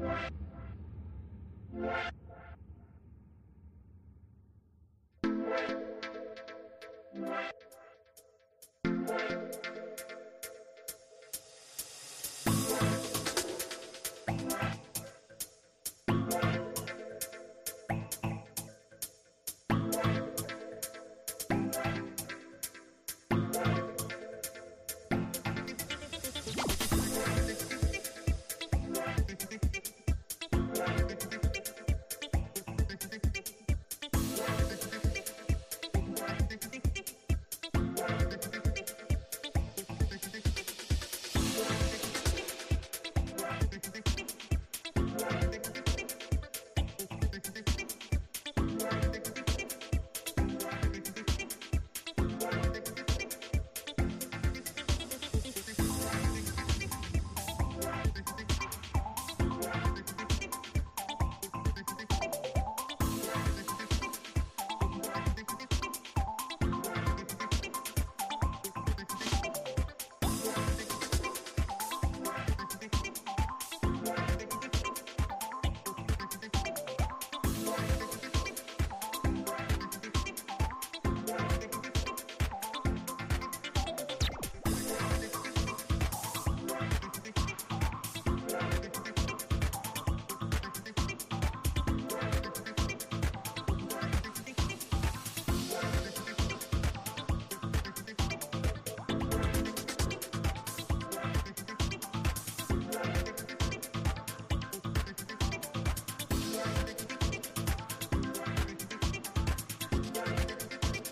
What?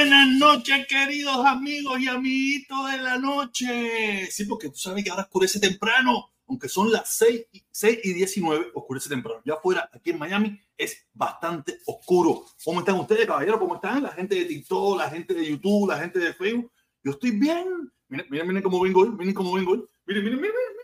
Buenas noches, queridos amigos y amiguitos de la noche. Sí, porque tú sabes que ahora oscurece temprano, aunque son las 6, 6 y 19, oscurece temprano. Ya afuera, aquí en Miami, es bastante oscuro. ¿Cómo están ustedes, caballeros? ¿Cómo están? La gente de TikTok, la gente de YouTube, la gente de Facebook. Yo estoy bien. Miren, miren, miren cómo vengo hoy. Miren cómo vengo hoy. Miren, miren, miren, miren.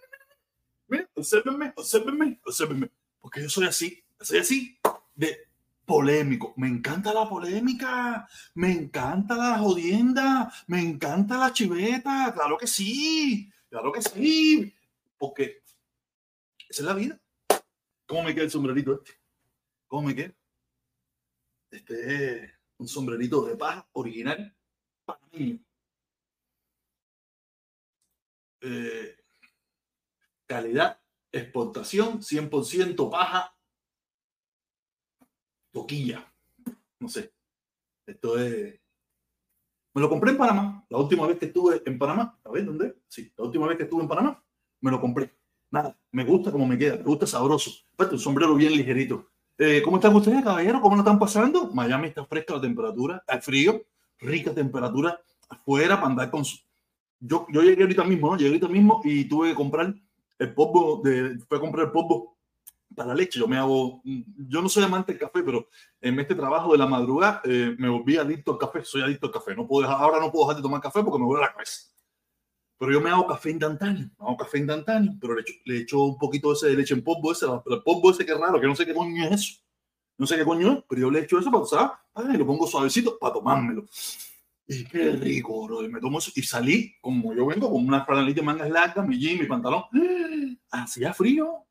Miren, observenme, observenme, observenme. Porque yo soy así, soy así de polémico. Me encanta la polémica, me encanta la jodienda, me encanta la chiveta. Claro que sí, claro que sí. Porque esa es la vida. ¿Cómo me queda el sombrerito este? ¿Cómo me queda? Este es un sombrerito de paja original para mí. Eh, calidad, exportación, 100% paja toquilla. No sé. Esto es. Me lo compré en Panamá. La última vez que estuve en Panamá. A ver, ¿dónde? Sí, la última vez que estuve en Panamá, me lo compré. Nada, me gusta como me queda, me gusta sabroso. Aparte, un sombrero bien ligerito. Eh, ¿Cómo están ustedes, caballero? ¿Cómo lo están pasando? Miami está fresca la temperatura, hay frío, rica temperatura afuera para andar con su... Yo, yo llegué ahorita mismo, ¿no? Llegué ahorita mismo y tuve que comprar el polvo, de, a comprar el polvo para leche. Yo me hago, yo no soy amante del café, pero en este trabajo de la madrugada eh, me volví adicto al café. Soy adicto al café. No puedo ahora no puedo dejar de tomar café porque me duele la cabeza. Pero yo me hago café instantáneo, me hago café instantáneo, pero le echo, le echo un poquito ese de leche en polvo, ese, el polvo ese que es raro, que no sé qué coño es eso. No sé qué coño es, pero yo le echo eso para, ¿sabes? Y lo pongo suavecito para tomármelo. Y qué rico, bro. Y me tomo eso. Y salí, como yo vengo, con una franelita de mangas largas, mi jean, mi pantalón. Hacía frío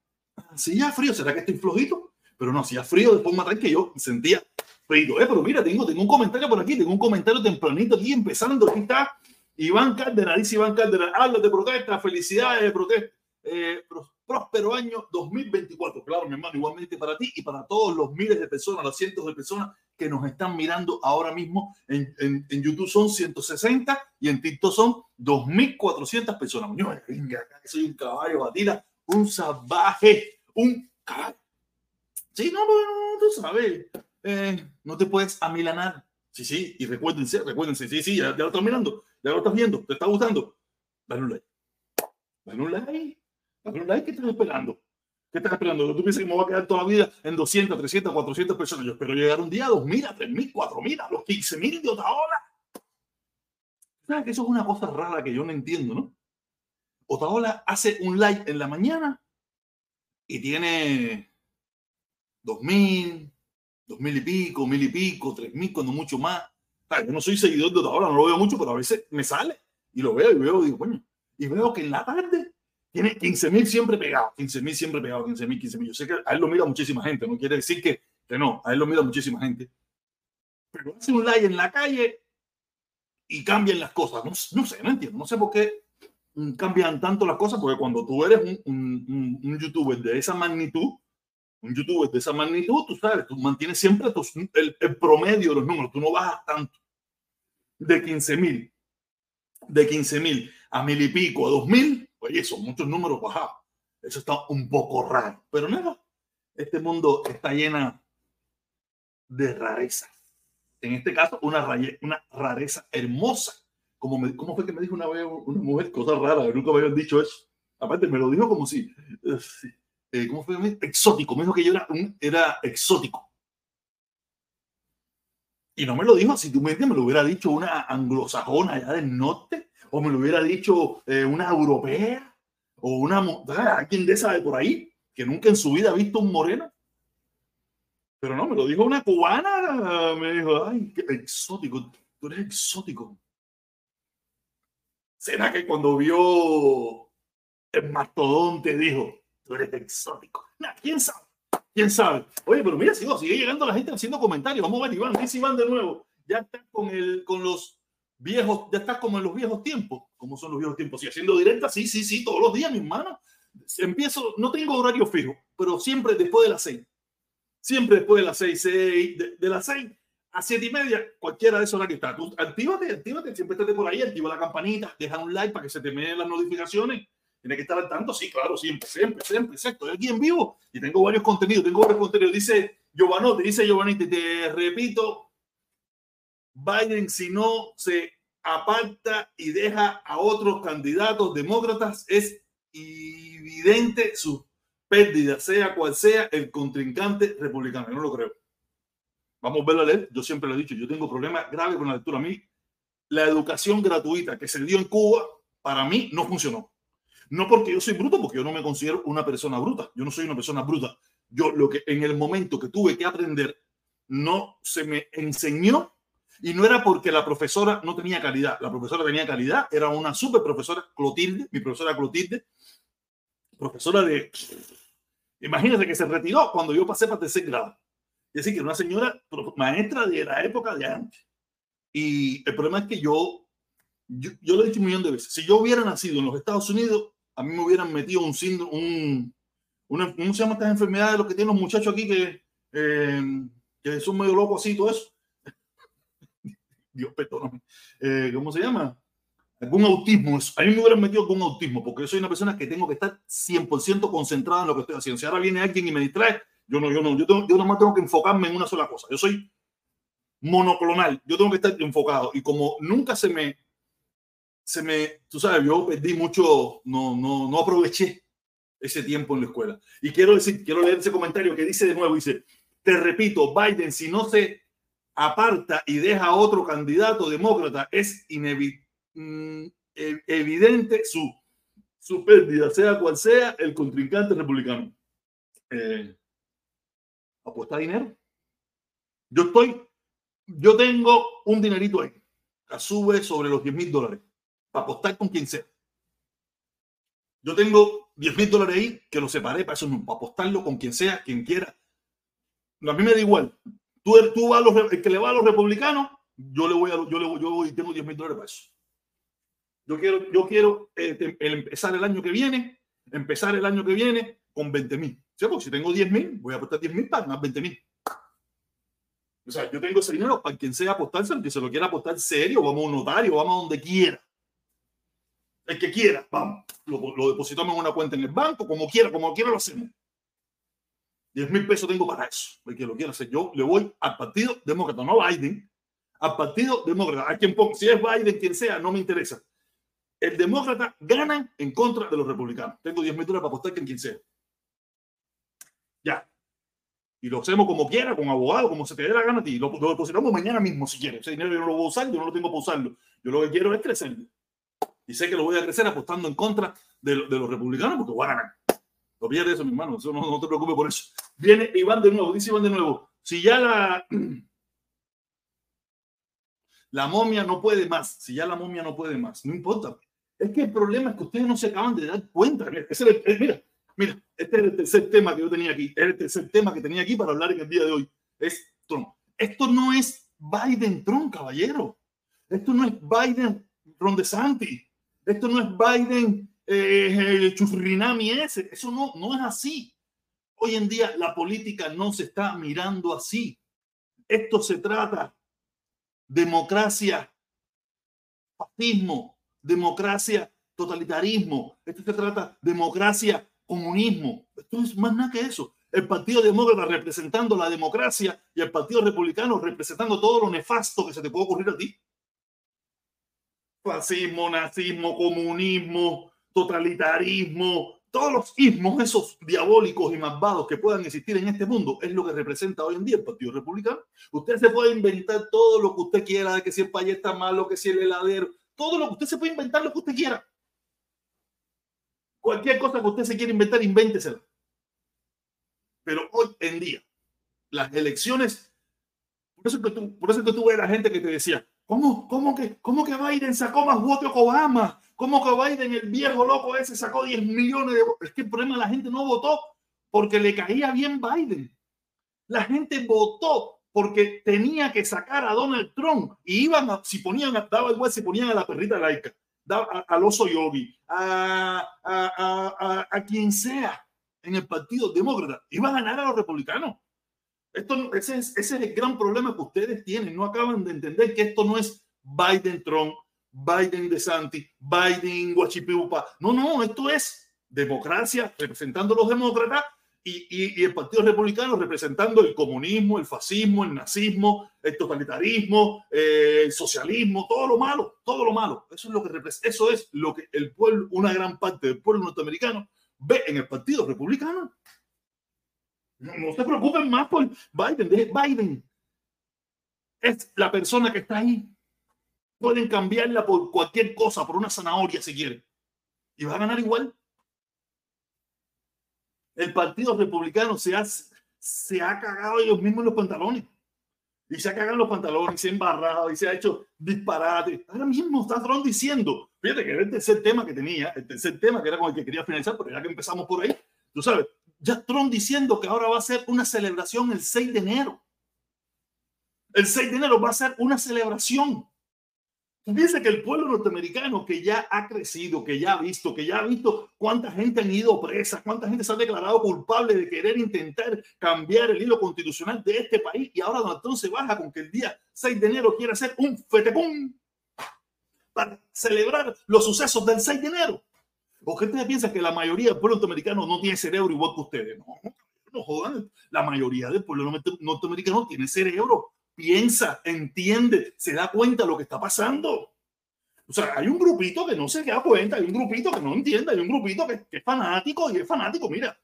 ya frío, ¿será que estoy flojito? Pero no, ya frío, después matar que yo sentía frío. Eh, pero mira, tengo, tengo un comentario por aquí, tengo un comentario tempranito aquí, empezando. Aquí está Iván Cárdenas, dice Iván Cárdenas, habla de protesta, felicidades de protesta. Eh, próspero año 2024. Claro, mi hermano, igualmente para ti y para todos los miles de personas, los cientos de personas que nos están mirando ahora mismo. En, en, en YouTube son 160 y en TikTok son 2.400 personas. Yo, venga, soy un caballo batida un salvaje, un caballo. Sí, no, bueno, tú sabes, eh, no te puedes amilanar. Sí, sí, y recuérdense, recuérdense, sí, sí, ya, ya, lo estás mirando, ya lo estás viendo, te está gustando. Dale un like. Dale un like. Dale un like, ¿qué estás esperando? ¿Qué estás esperando? ¿Tú piensas que me voy a quedar toda la vida en 200, 300, 400 personas? Yo espero llegar un día a 2.000, a 3.000, 4.000, a los 15.000 de otra hora. ¿Sabes que eso es una cosa rara que yo no entiendo, no? Otaola hace un live en la mañana y tiene 2.000, 2.000 y pico, mil y pico, 3.000, cuando mucho más. Yo no soy seguidor de Otaola, no lo veo mucho, pero a veces me sale y lo veo y veo y digo, coño, y veo que en la tarde tiene 15.000 siempre pegados, 15.000 siempre pegados, 15.000, 15.000. Yo sé que a él lo mira muchísima gente, no quiere decir que, que no, a él lo mira muchísima gente. Pero hace un live en la calle y cambian las cosas. No, no sé, no entiendo, no sé por qué cambian tanto las cosas, porque cuando tú eres un, un, un, youtuber de esa magnitud, un youtuber de esa magnitud, tú sabes, tú mantienes siempre el, promedio de los números, tú no bajas tanto. De 15 mil, de 15 mil a mil y pico, a dos mil, oye, son muchos números bajados. Eso está un poco raro, pero nada, este mundo está llena de rarezas. En este caso, una, una rareza hermosa me, ¿Cómo fue que me dijo una vez una mujer? Cosa rara, nunca me habían dicho eso. Aparte, me lo dijo como si. Eh, ¿Cómo fue? Exótico. Me dijo que yo era, era exótico. Y no me lo dijo así. Tú me, me lo hubiera dicho una anglosajona allá del norte, o me lo hubiera dicho eh, una europea, o una. alguien de esa de por ahí, que nunca en su vida ha visto un moreno. Pero no, me lo dijo una cubana. Me dijo, ay, qué exótico. Tú eres exótico. ¿Será que cuando vio el mastodonte dijo, tú eres exótico? ¿Quién sabe? ¿Quién sabe? Oye, pero mira, sigo, sigue llegando la gente haciendo comentarios. Vamos a ver, Iván, dice Iván de nuevo. Ya está con, el, con los viejos, ya estás como en los viejos tiempos. ¿Cómo son los viejos tiempos? Y haciendo directa, sí, sí, sí, todos los días, mi hermano. Empiezo, no tengo horario fijo, pero siempre después de las seis. Siempre después de las seis, seis de, de las seis a siete y media, cualquiera de esos horarios está. Tú actívate, actívate, siempre estés por ahí, activa la campanita, deja un like para que se te den las notificaciones. Tienes que estar al tanto, sí, claro, siempre, siempre, siempre, Estoy aquí en vivo y tengo varios contenidos, tengo varios contenidos. Dice Giovanotti, dice Giovanni, te repito, Biden si no se aparta y deja a otros candidatos demócratas, es evidente su pérdida, sea cual sea el contrincante republicano. no lo creo. Vamos a verlo a leer. Yo siempre lo he dicho, yo tengo problemas graves con la lectura. A mí, la educación gratuita que se dio en Cuba, para mí no funcionó. No porque yo soy bruto, porque yo no me considero una persona bruta. Yo no soy una persona bruta. Yo lo que en el momento que tuve que aprender, no se me enseñó y no era porque la profesora no tenía calidad. La profesora tenía calidad, era una super profesora, Clotilde, mi profesora Clotilde, profesora de... Imagínate que se retiró cuando yo pasé para tercer grado. Es decir, que una señora maestra de la época de antes. Y el problema es que yo, yo, lo he dicho un millón de veces, si yo hubiera nacido en los Estados Unidos, a mí me hubieran metido un síndrome, un, una, ¿cómo se llaman estas enfermedades los que tienen los muchachos aquí que, eh, que son medio locos así, todo eso? Dios, perdóname. Eh, ¿Cómo se llama? Algún autismo. A mí me hubieran metido algún autismo, porque yo soy una persona que tengo que estar 100% concentrada en lo que estoy haciendo. Si ahora viene alguien y me distrae, yo no, yo no, yo, tengo, yo nomás tengo que enfocarme en una sola cosa. Yo soy monoclonal. Yo tengo que estar enfocado. Y como nunca se me, se me, tú sabes, yo perdí mucho, no, no, no aproveché ese tiempo en la escuela. Y quiero decir, quiero leer ese comentario que dice de nuevo, dice, te repito, Biden, si no se aparta y deja a otro candidato demócrata, es mm, e-, evidente su, su pérdida, sea cual sea el contrincante republicano. Eh, apuesta dinero. Yo estoy, yo tengo un dinerito ahí, que sube sobre los 10 mil dólares, para apostar con quien sea. Yo tengo 10 mil dólares ahí que lo separé para eso, para apostarlo con quien sea, quien quiera. A mí me da igual. Tú, tú vas a los, el que le va a los republicanos, yo le voy a, yo le voy, yo voy, tengo 10 mil dólares para eso. Yo quiero, yo quiero eh, empezar el año que viene, empezar el año que viene con 20 mil. ¿Sí? Porque si tengo 10 mil, voy a apostar 10 mil para más 20 mil. O sea, yo tengo ese dinero para quien sea apostarse, el que se lo quiera apostar serio, vamos a un notario, vamos a donde quiera. El que quiera, vamos. Lo, lo, depositamos en una cuenta en el banco, como quiera, como quiera lo hacemos. 10 mil pesos tengo para eso. El que lo quiera hacer. Yo le voy al Partido Demócrata, no a Biden, al Partido Demócrata. A quien ponga, si es Biden, quien sea, no me interesa. El demócrata gana en contra de los republicanos. Tengo 10 mil dólares para apostar que en quien sea. Ya. Y lo hacemos como quiera, con abogado, como se te dé la gana a ti. Lo, lo depositamos mañana mismo si quieres. Ese dinero yo no lo voy a usar, yo no lo tengo para usarlo. Yo lo que quiero es crecer. Y sé que lo voy a crecer apostando en contra de, los republicanos porque voy a ganar. No eso, mi hermano. Eso no, te preocupes por eso. Viene Iván de nuevo, dice Iván de nuevo. Si ya la, la momia no puede más, si ya la momia no puede más, no importa. Es que el problema es que ustedes no se acaban de dar cuenta. Mira, mira, mira, este es el tercer tema que yo tenía aquí. Es el tercer tema que tenía aquí para hablar en el día de hoy. Es Trump. Esto no es Biden-Trump, caballero. Esto no es Biden-Ron DeSantis. Esto no es Biden eh, Chufrinami ese. Eso no, no es así. Hoy en día la política no se está mirando así. Esto se trata democracia, fascismo, democracia, totalitarismo. Esto se trata democracia, comunismo. Esto es más nada que eso. El Partido Demócrata representando la democracia y el Partido Republicano representando todo lo nefasto que se te puede ocurrir a ti. Fascismo, nazismo, comunismo, totalitarismo, todos los ismos, esos diabólicos y malvados que puedan existir en este mundo, es lo que representa hoy en día el Partido Republicano. Usted se puede inventar todo lo que usted quiera, de que si el país está malo, que si el heladero, todo lo que usted se puede inventar, lo que usted quiera. Cualquier cosa que usted se quiera inventar, invéntesela. Pero hoy en día, las elecciones, por eso que tú, por eso que tú ves la gente que te decía, ¿cómo, cómo, que, cómo que Biden sacó más votos que Obama? ¿Cómo que Biden, el viejo loco ese, sacó 10 millones de votos? Es que el problema la gente no votó porque le caía bien Biden. La gente votó porque tenía que sacar a Donald Trump y iban a, si ponían, daba igual si ponían a la perrita laica, al oso yogi, a, a, a, quien sea en el Partido Demócrata, iban a ganar a los republicanos. Esto, ese, es, ese es el gran problema que ustedes tienen. No acaban de entender que esto no es Biden-Trump, Biden de Santi, Biden Guachipiupa. No, no, esto es democracia representando a los demócratas y, y, el Partido Republicano representando el comunismo, el fascismo, el nazismo, el totalitarismo, eh, el socialismo, todo lo malo, todo lo malo. Eso es lo que eso es lo que el pueblo, una gran parte del pueblo norteamericano ve en el Partido Republicano. No, no se preocupen más por Biden, Biden. Es la persona que está ahí Pueden cambiarla por cualquier cosa, por una zanahoria si quieren. Y va a ganar igual. El Partido Republicano se ha, se ha cagado ellos mismos en los pantalones. Y se ha cagado en los pantalones, y se ha embarrado, y se ha hecho disparate. Ahora mismo está Trump diciendo, fíjate que era el tercer tema que tenía, el tercer tema que era con el que quería finalizar, pero ya que empezamos por ahí, tú sabes, ya Trump diciendo que ahora va a ser una celebración el 6 de enero. El 6 de enero va a ser una celebración. Dice que el pueblo norteamericano que ya ha crecido, que ya ha visto, que ya ha visto cuánta gente han ido presa, cuánta gente se ha declarado culpable de querer intentar cambiar el hilo constitucional de este país y ahora Donald Trump se baja con que el día 6 de enero quiere hacer un fetepum para celebrar los sucesos del 6 de enero. ¿O qué ustedes piensan que la mayoría del pueblo norteamericano no tiene cerebro igual que ustedes? No, no jodan. La mayoría del pueblo norteamericano tiene cerebro piensa, entiende, se da cuenta de lo que está pasando. O sea, hay un grupito que no se da cuenta, hay un grupito que no entiende, hay un grupito que, es fanático y es fanático. Mira,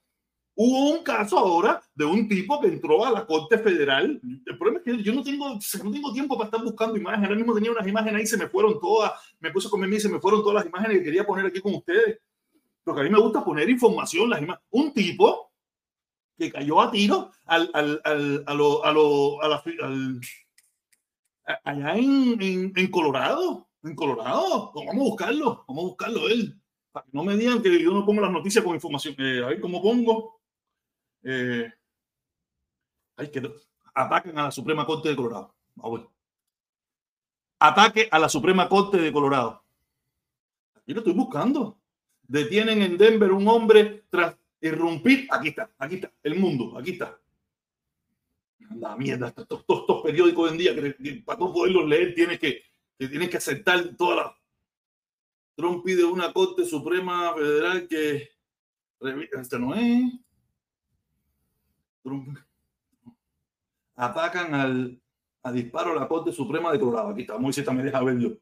hubo un caso ahora de un tipo que entró a la Corte Federal. El problema es que yo no tengo, no tengo tiempo para estar buscando imágenes. Ahora mismo tenía unas imágenes ahí, se me fueron todas. Me puse a comer y se me fueron todas las imágenes que quería poner aquí con ustedes. Porque a mí me gusta poner información, las imágenes. Un tipo que cayó a tiro al, al, al, a lo, a lo, a la, al, allá en, en, Colorado, en Colorado. Vamos a buscarlo, vamos a buscarlo él. Para que no me digan que yo no pongo las noticias con información. Eh, a ver cómo pongo. Eh, que ataquen a la Suprema Corte de Colorado. Vamos Ataque a la Suprema Corte de Colorado. Aquí lo estoy buscando. Detienen en Denver un hombre tras irrumpir, aquí está, aquí está, el mundo, aquí está. La mierda, estos, estos, periódicos en día que, para no poderlos leer tienes que, tienes que aceptar toda la... Trump pide una Corte Suprema Federal que... Este no es... atacan al a disparo la Corte Suprema de Colorado. Aquí está, Moisés me deja verlo.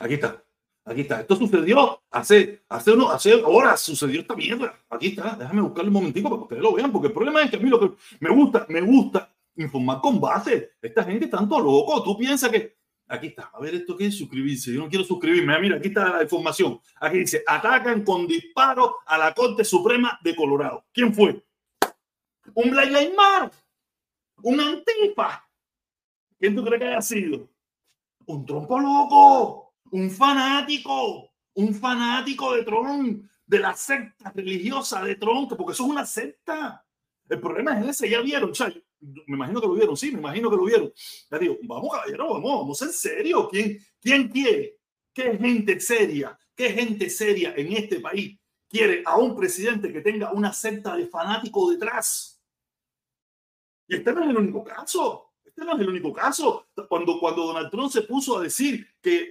Aquí está, aquí está. Esto sucedió hace, hace, uno, hace horas, sucedió esta mierda. Aquí está, déjame buscarle un momentico para que ustedes lo vean, porque el problema es que a mí lo que me gusta, me gusta informar con base. Esta gente está tanto loco. Tú piensas que Aquí está. A ver, ¿esto qué es suscribirse? Yo no quiero suscribirme. Mira, aquí está la información. Aquí dice, atacan con disparo a la Corte Suprema de Colorado. ¿Quién fue? Un Black Lives un antifa. ¿Quién tú crees que haya sido? Un trompo loco, un fanático, un fanático de Trump, de la secta religiosa de Trump, porque eso es una secta. El problema es ese, ya vieron, o me imagino que lo vieron, sí, me imagino que lo vieron. Ya digo, vamos, caballero, vamos, vamos en serio. ¿Quién, ¿Quién quiere? ¿Qué gente seria? ¿Qué gente seria en este país quiere a un presidente que tenga una secta de fanáticos detrás? Y este no es el único caso. Este no es el único caso. Cuando, cuando Donald Trump se puso a decir que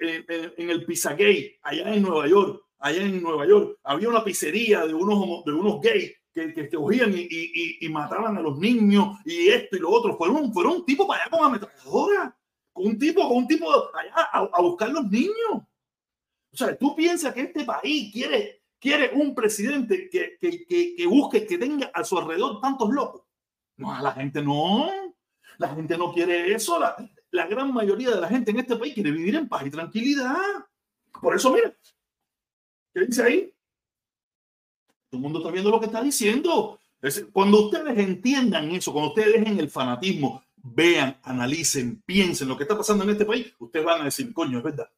en, el Pizzagate, allá en Nueva York, allá en Nueva York, había una pizzería de unos, de unos gays que, que cogían y, y, y, mataban a los niños y esto y lo otro. Fueron, fueron un tipo para allá con ametralladora, con un tipo, con un tipo allá a, a buscar los niños. O sea, tú piensas que este país quiere, quiere un presidente que, que, que, que busque, que tenga a su alrededor tantos locos. No, la gente no. La gente no quiere eso. La, gran mayoría de la gente en este país quiere vivir en paz y tranquilidad. Por eso, mira, ¿qué dice ahí? Todo el mundo está viendo lo que está diciendo. cuando ustedes entiendan eso, cuando ustedes dejen el fanatismo, vean, analicen, piensen lo que está pasando en este país, ustedes van a decir, coño, es verdad.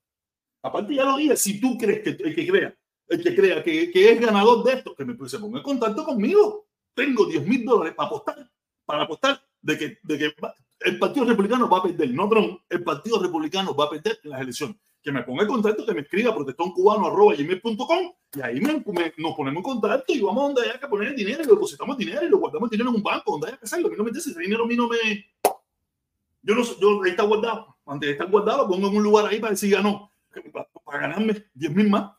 Aparte ya lo dije, si tú crees que el que crea, el que crea que, es ganador de esto, que me se ponga en contacto conmigo. Tengo 10 mil dólares para apostar para apostar de que, de que el Partido Republicano va a perder, no Trump, el Partido Republicano va a perder en las elecciones. Que me ponga en contacto, que me escriba protestoncubano.com y ahí me, nos ponemos en contacto y vamos a donde haya que poner el dinero y lo depositamos dinero y lo guardamos el dinero en un banco, donde haya que hacerlo. A mí no me interesa, ese dinero a mí no me. Yo no yo ahí está guardado. Antes de estar guardado, lo pongo en un lugar ahí para decir ganó, para, ganarme 10 mil más.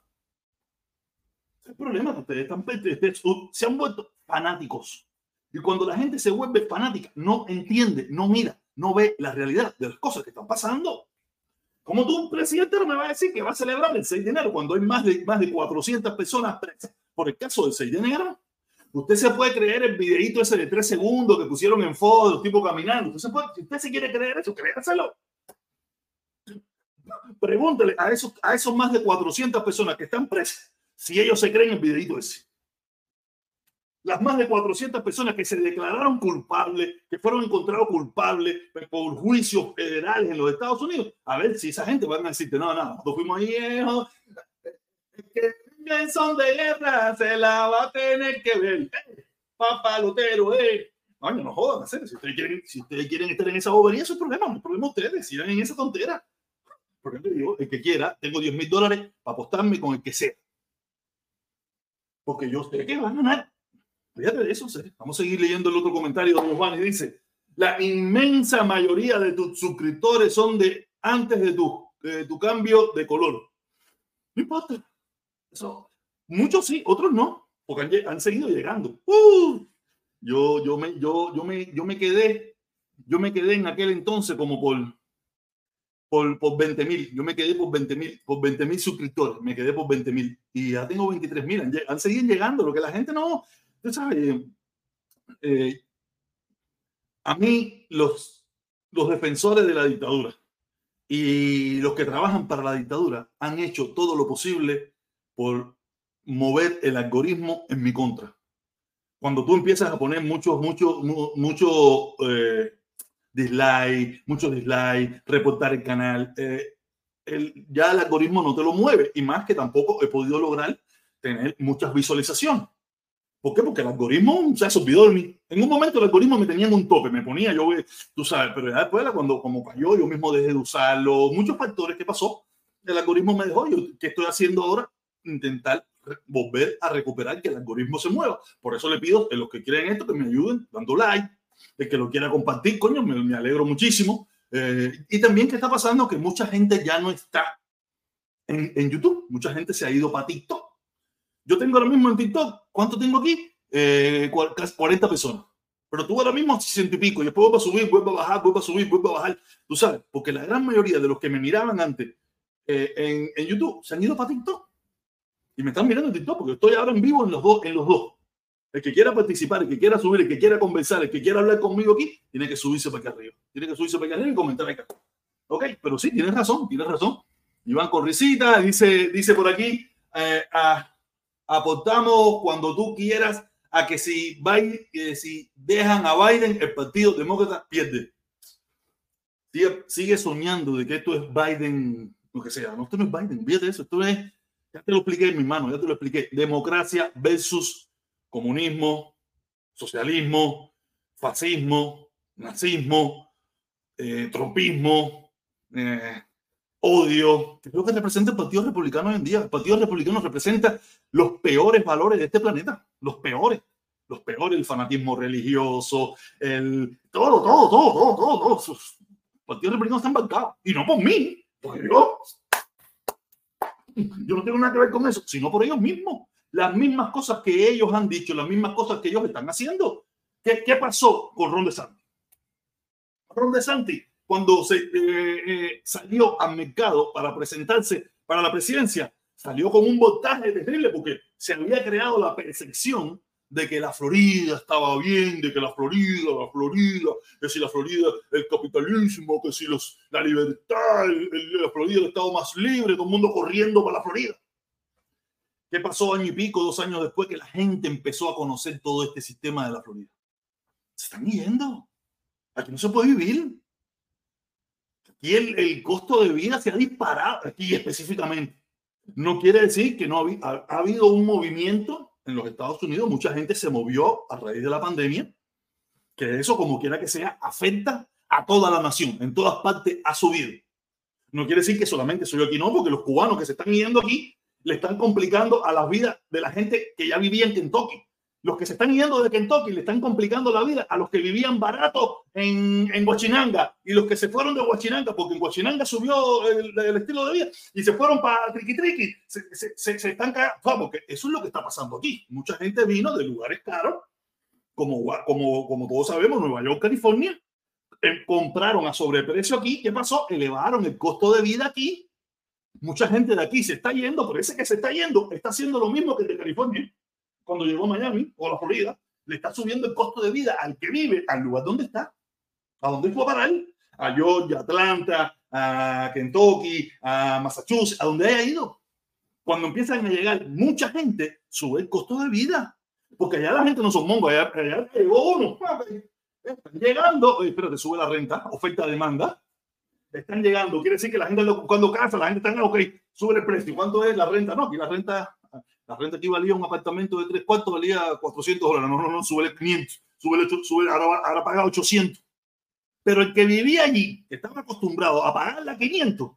el problema, ustedes, están, ustedes se han vuelto fanáticos y cuando la gente se vuelve fanática, no entiende, no mira, no ve la realidad de las cosas que están pasando. Como tú, un presidente, no me va a decir que va a celebrar el 6 de enero cuando hay más de, más de 400 personas presas por el caso del 6 de enero? Usted se puede creer el videito ese de 3 segundos que pusieron en foto, los tipos caminando. Usted se puede, si usted se quiere creer eso, créaselo. Pregúntele a esos, a esos más de 400 personas que están presas si ellos se creen el videito ese las más de 400 personas que se declararon culpables, que fueron encontrados culpables por juicios federales en los Estados Unidos, a ver si esa gente van a decirte, no, no, nosotros fuimos ahí, que son de guerra, se la va a tener que ver. Eh, papá Lotero, eh. Coño, no jodan, si ustedes, quieren, si ustedes quieren estar en esa bobería, eso es problema, no es problema ustedes, sigan en esa tontera. Porque yo digo, el que quiera, tengo 10 mil dólares para apostarme con el que sea. Porque yo sé que van a ganar Fíjate de eso, vamos a seguir leyendo el otro comentario de Juan y dice, la inmensa mayoría de tus suscriptores son de antes de tu, tu cambio de color. No importa. Eso, muchos sí, otros no, porque han, seguido llegando. Uh, yo, yo, me, yo, yo, me, yo me quedé, yo me quedé en aquel entonces como por, por, por 20 mil. Yo me quedé por 20 mil, por 20 mil suscriptores. Me quedé por 20 mil y ya tengo 23 mil. Han, han seguido llegando. Lo que la gente no, eh, a mí los, los defensores de la dictadura y los que trabajan para la dictadura han hecho todo lo posible por mover el algoritmo en mi contra. Cuando tú empiezas a poner muchos, muchos, mucho eh, dislike, mucho dislike, reportar el canal, eh, el, ya el algoritmo no te lo mueve y más que tampoco he podido lograr tener muchas visualizaciones. ¿Por qué? Porque el algoritmo se olvidó de mí. En un momento el algoritmo me tenía en un tope, me ponía yo, tú sabes, pero ya después cuando como cayó, yo mismo dejé de usarlo, muchos factores que pasó, el algoritmo me dejó. Yo, ¿qué estoy haciendo ahora? Intentar volver a recuperar que el algoritmo se mueva. Por eso le pido a los que quieren esto que me ayuden dando like, el que lo quiera compartir, coño, me, alegro muchísimo. Eh, y también que está pasando que mucha gente ya no está en, en YouTube, mucha gente se ha ido para TikTok yo tengo ahora mismo en TikTok, ¿cuánto tengo aquí? eh, 40 personas. Pero tú ahora mismo 60 y pico, y después vuelvo a subir, vuelvo a bajar, vuelvo a subir, vuelvo a bajar. Tú sabes, porque la gran mayoría de los que me miraban antes eh, en, YouTube se han ido para TikTok. Y me están mirando en TikTok porque estoy ahora en vivo en los dos. En los dos. El que quiera participar, el que quiera subir, el que quiera conversar, el que quiera hablar conmigo aquí, tiene que subirse para acá arriba. Tiene que subirse para acá arriba y comentar acá. Ok, pero sí, tienes razón, tienes razón. Iván Corricita dice, dice por aquí, eh, aportamos cuando tú quieras a que si, Biden, si dejan a Biden, el Partido Demócrata pierde. Sigue, soñando de que esto es Biden, lo que sea. No, esto no es Biden, fíjate eso, esto es, ya te lo expliqué mi mano, ya te lo expliqué. Democracia versus comunismo, socialismo, fascismo, nazismo, eh, odio. Creo que representa el Partido Republicano hoy en día. El Partido Republicano representa los peores valores de este planeta, los peores. Los peores, el fanatismo religioso, el todo, todo, todo, todo, todo. todo. Los partidos republicanos están bancados. Y no por mí, porque yo, yo no tengo nada que ver con eso, sino por ellos mismos las mismas cosas que ellos han dicho, las mismas cosas que ellos están haciendo. ¿Qué, qué pasó con Ron DeSantis? Ron DeSantis, cuando se eh, eh, salió al mercado para presentarse para la presidencia, salió con un voltaje terrible porque se había creado la percepción de que la Florida estaba bien, de que la Florida, la Florida, que si la Florida, el capitalismo, que si los, la libertad, el, la Florida, el estado más libre, todo el mundo corriendo para la Florida. ¿Qué pasó año y pico, dos años después que la gente empezó a conocer todo este sistema de la Florida? Se están yendo. Aquí no se puede vivir. Aquí el, el costo de vida se ha disparado, aquí específicamente. No quiere decir que no ha, ha, ha habido un movimiento en los Estados Unidos, mucha gente se movió a raíz de la pandemia, que eso, como quiera que sea, afecta a toda la nación, en todas partes ha subido. No quiere decir que solamente soy aquí, no, porque los cubanos que se están yendo aquí le están complicando a la vida de la gente que ya vivía en Kentucky. Los que se están yendo de Kentucky le están complicando la vida a los que vivían barato en, en Huachinanga y los que se fueron de Huachinanga, porque en Huachinanga subió el, el estilo de vida y se fueron para Triqui Triqui. Se, se, se, se están cagando. Porque eso es lo que está pasando aquí. Mucha gente vino de lugares caros, como, como, como todos sabemos, Nueva York, California, eh, compraron a sobreprecio aquí. ¿Qué pasó? Elevaron el costo de vida aquí Mucha gente de aquí se está yendo, pero ese que se está yendo está haciendo lo mismo que el de California. Cuando llegó a Miami o a la Florida, le está subiendo el costo de vida al que vive, al lugar donde está. ¿A dónde fue a parar? A Georgia, Atlanta, a Kentucky, a Massachusetts, a donde haya ido. Cuando empiezan a llegar mucha gente, sube el costo de vida. Porque allá la gente no son mongos, allá, llegó uno. Están llegando, espérate, sube la renta, oferta-demanda están llegando. Quiere decir que la gente cuando casa, la gente está, ok, sube el precio. ¿Cuánto es la renta? No, aquí la renta, la renta aquí valía un apartamento de tres cuartos, valía 400 dólares. No, no, no, sube el 500, sube sube, ahora, ahora paga 800. Pero el que vivía allí, que estaba acostumbrado a pagar la 500,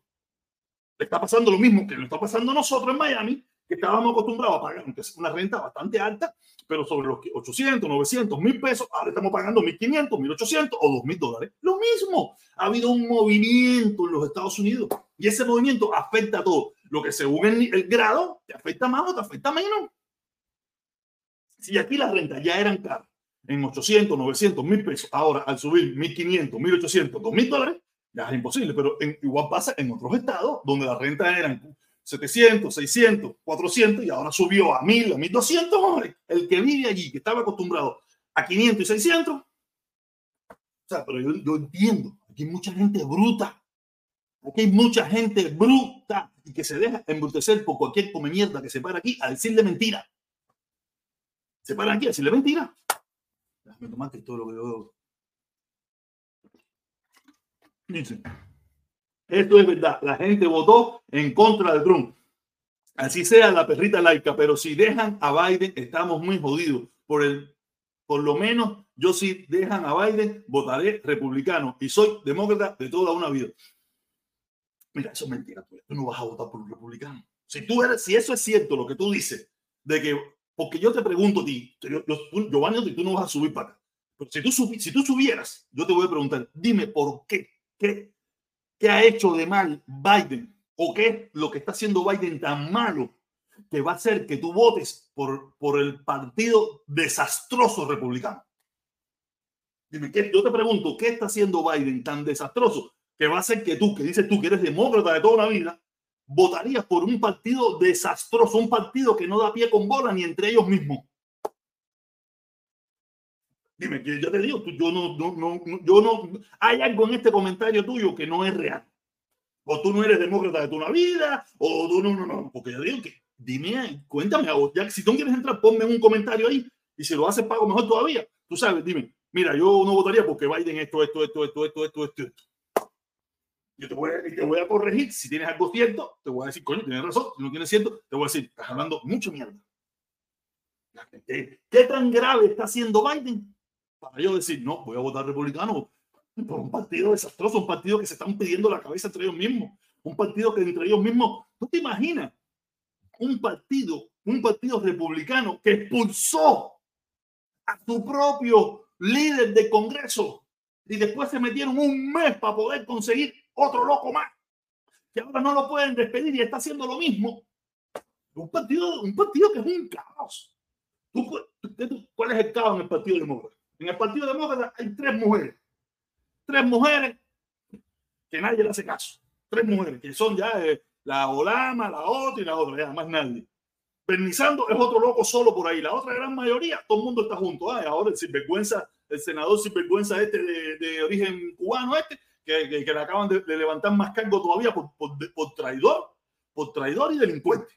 le está pasando lo mismo que nos está pasando nosotros en Miami, que estábamos acostumbrados a pagar, una renta bastante alta, pero sobre los 800, 900, 1000 pesos, ahora estamos pagando 1500, 1800 o 2000 dólares. Lo mismo. Ha habido un movimiento en los Estados Unidos y ese movimiento afecta a todo. Lo que según el, el grado te afecta más o te afecta menos. Si aquí las rentas ya eran caras en 800, 900, 1000 pesos, ahora al subir 1500, 1800, 2000 dólares, ya es imposible, pero en, igual pasa en otros estados donde las rentas eran 700, 600, 400 y ahora subió a 1000, a 1200 El que vive allí, que estaba acostumbrado a 500 y 600. O sea, pero yo, yo entiendo, aquí hay mucha gente bruta. Aquí hay mucha gente bruta y que se deja embrutecer por cualquier come mierda que se para aquí a decirle mentira. Se para aquí a decirle mentira. Déjame tomarte todo lo que yo. Dice. Esto es verdad. La gente votó en contra de Trump. Así sea la perrita laica, pero si dejan a Biden, estamos muy jodidos. Por, el, por lo menos yo si dejan a Biden, votaré republicano y soy demócrata de toda una vida. Mira, eso es mentira. Tú no vas a votar por un republicano. Si, tú eres, si eso es cierto, lo que tú dices, de que, porque yo te pregunto a ti, yo, yo, Giovanni, tú no vas a subir para acá. Pero si tú, si tú subieras, yo te voy a preguntar, dime por qué, qué ¿Qué ha hecho de mal Biden? ¿O qué es lo que está haciendo Biden tan malo que va a hacer que tú votes por, por el partido desastroso republicano. Dime, ¿qué? yo te pregunto, ¿qué está haciendo Biden tan desastroso que va a hacer que tú, que dices tú que eres demócrata de toda la vida, votarías por un partido desastroso, un partido que no da pie con bola ni entre ellos mismos? Dime, que yo te digo, yo no, no, no, yo no, hay algo en este comentario tuyo que no es real. O tú no eres demócrata de toda la vida, o tú no, no, no, porque yo digo que, dime, cuéntame, ya, si tú quieres entrar, ponme un comentario ahí, y si lo haces pago mejor todavía. Tú sabes, dime, mira, yo no votaría porque Biden esto, esto, esto, esto, esto, esto, esto, esto. Yo te voy, a, te voy a corregir. Si tienes algo cierto, te voy a decir, coño, tienes razón. Si no tienes cierto, te voy a decir, estás hablando mucho mierda. ¿Qué tan grave está haciendo Biden? Para yo decir, no, voy a votar republicano por un partido desastroso, un partido que se están pidiendo la cabeza entre ellos mismos, un partido que entre ellos mismos, ¿tú te imaginas? Un partido, un partido republicano que expulsó a su propio líder de Congreso y después se metieron un mes para poder conseguir otro loco más, que ahora no lo pueden despedir y está haciendo lo mismo. Un partido, un partido que es un caos. ¿Cuál es el caos en el Partido Demócrata? En el Partido Demócrata hay tres mujeres. Tres mujeres que nadie le hace caso. Tres mujeres que son ya eh, la Olama, la otra y la otra, ya más nadie. Bernizando es otro loco solo por ahí. La otra gran mayoría, todo el mundo está junto. Ah, ahora el sinvergüenza, el senador sinvergüenza este de, de origen cubano este, que, le acaban de, levantar más cargo todavía por, traidor, por traidor y delincuente.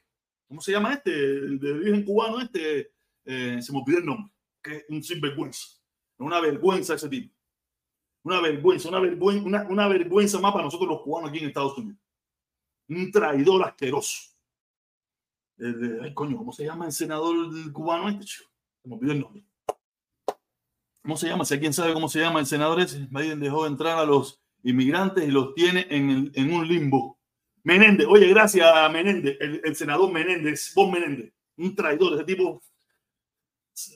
¿Cómo se llama este? de origen cubano este, eh, se me olvidó el nombre, que es un sinvergüenza. Una vergüenza ese tipo. Una vergüenza, una vergüenza, una, vergüenza más para nosotros los cubanos aquí en Estados Unidos. Un traidor asqueroso. ay, coño, ¿cómo se llama el senador cubano este? Se me olvidó el nombre. ¿Cómo se llama? Si alguien sabe cómo se llama el senador ese, Biden dejó entrar a los inmigrantes y los tiene en, el, en un limbo. Menéndez, oye, gracias a Menéndez, el, el senador Menéndez, vos Menéndez, un traidor, ese tipo,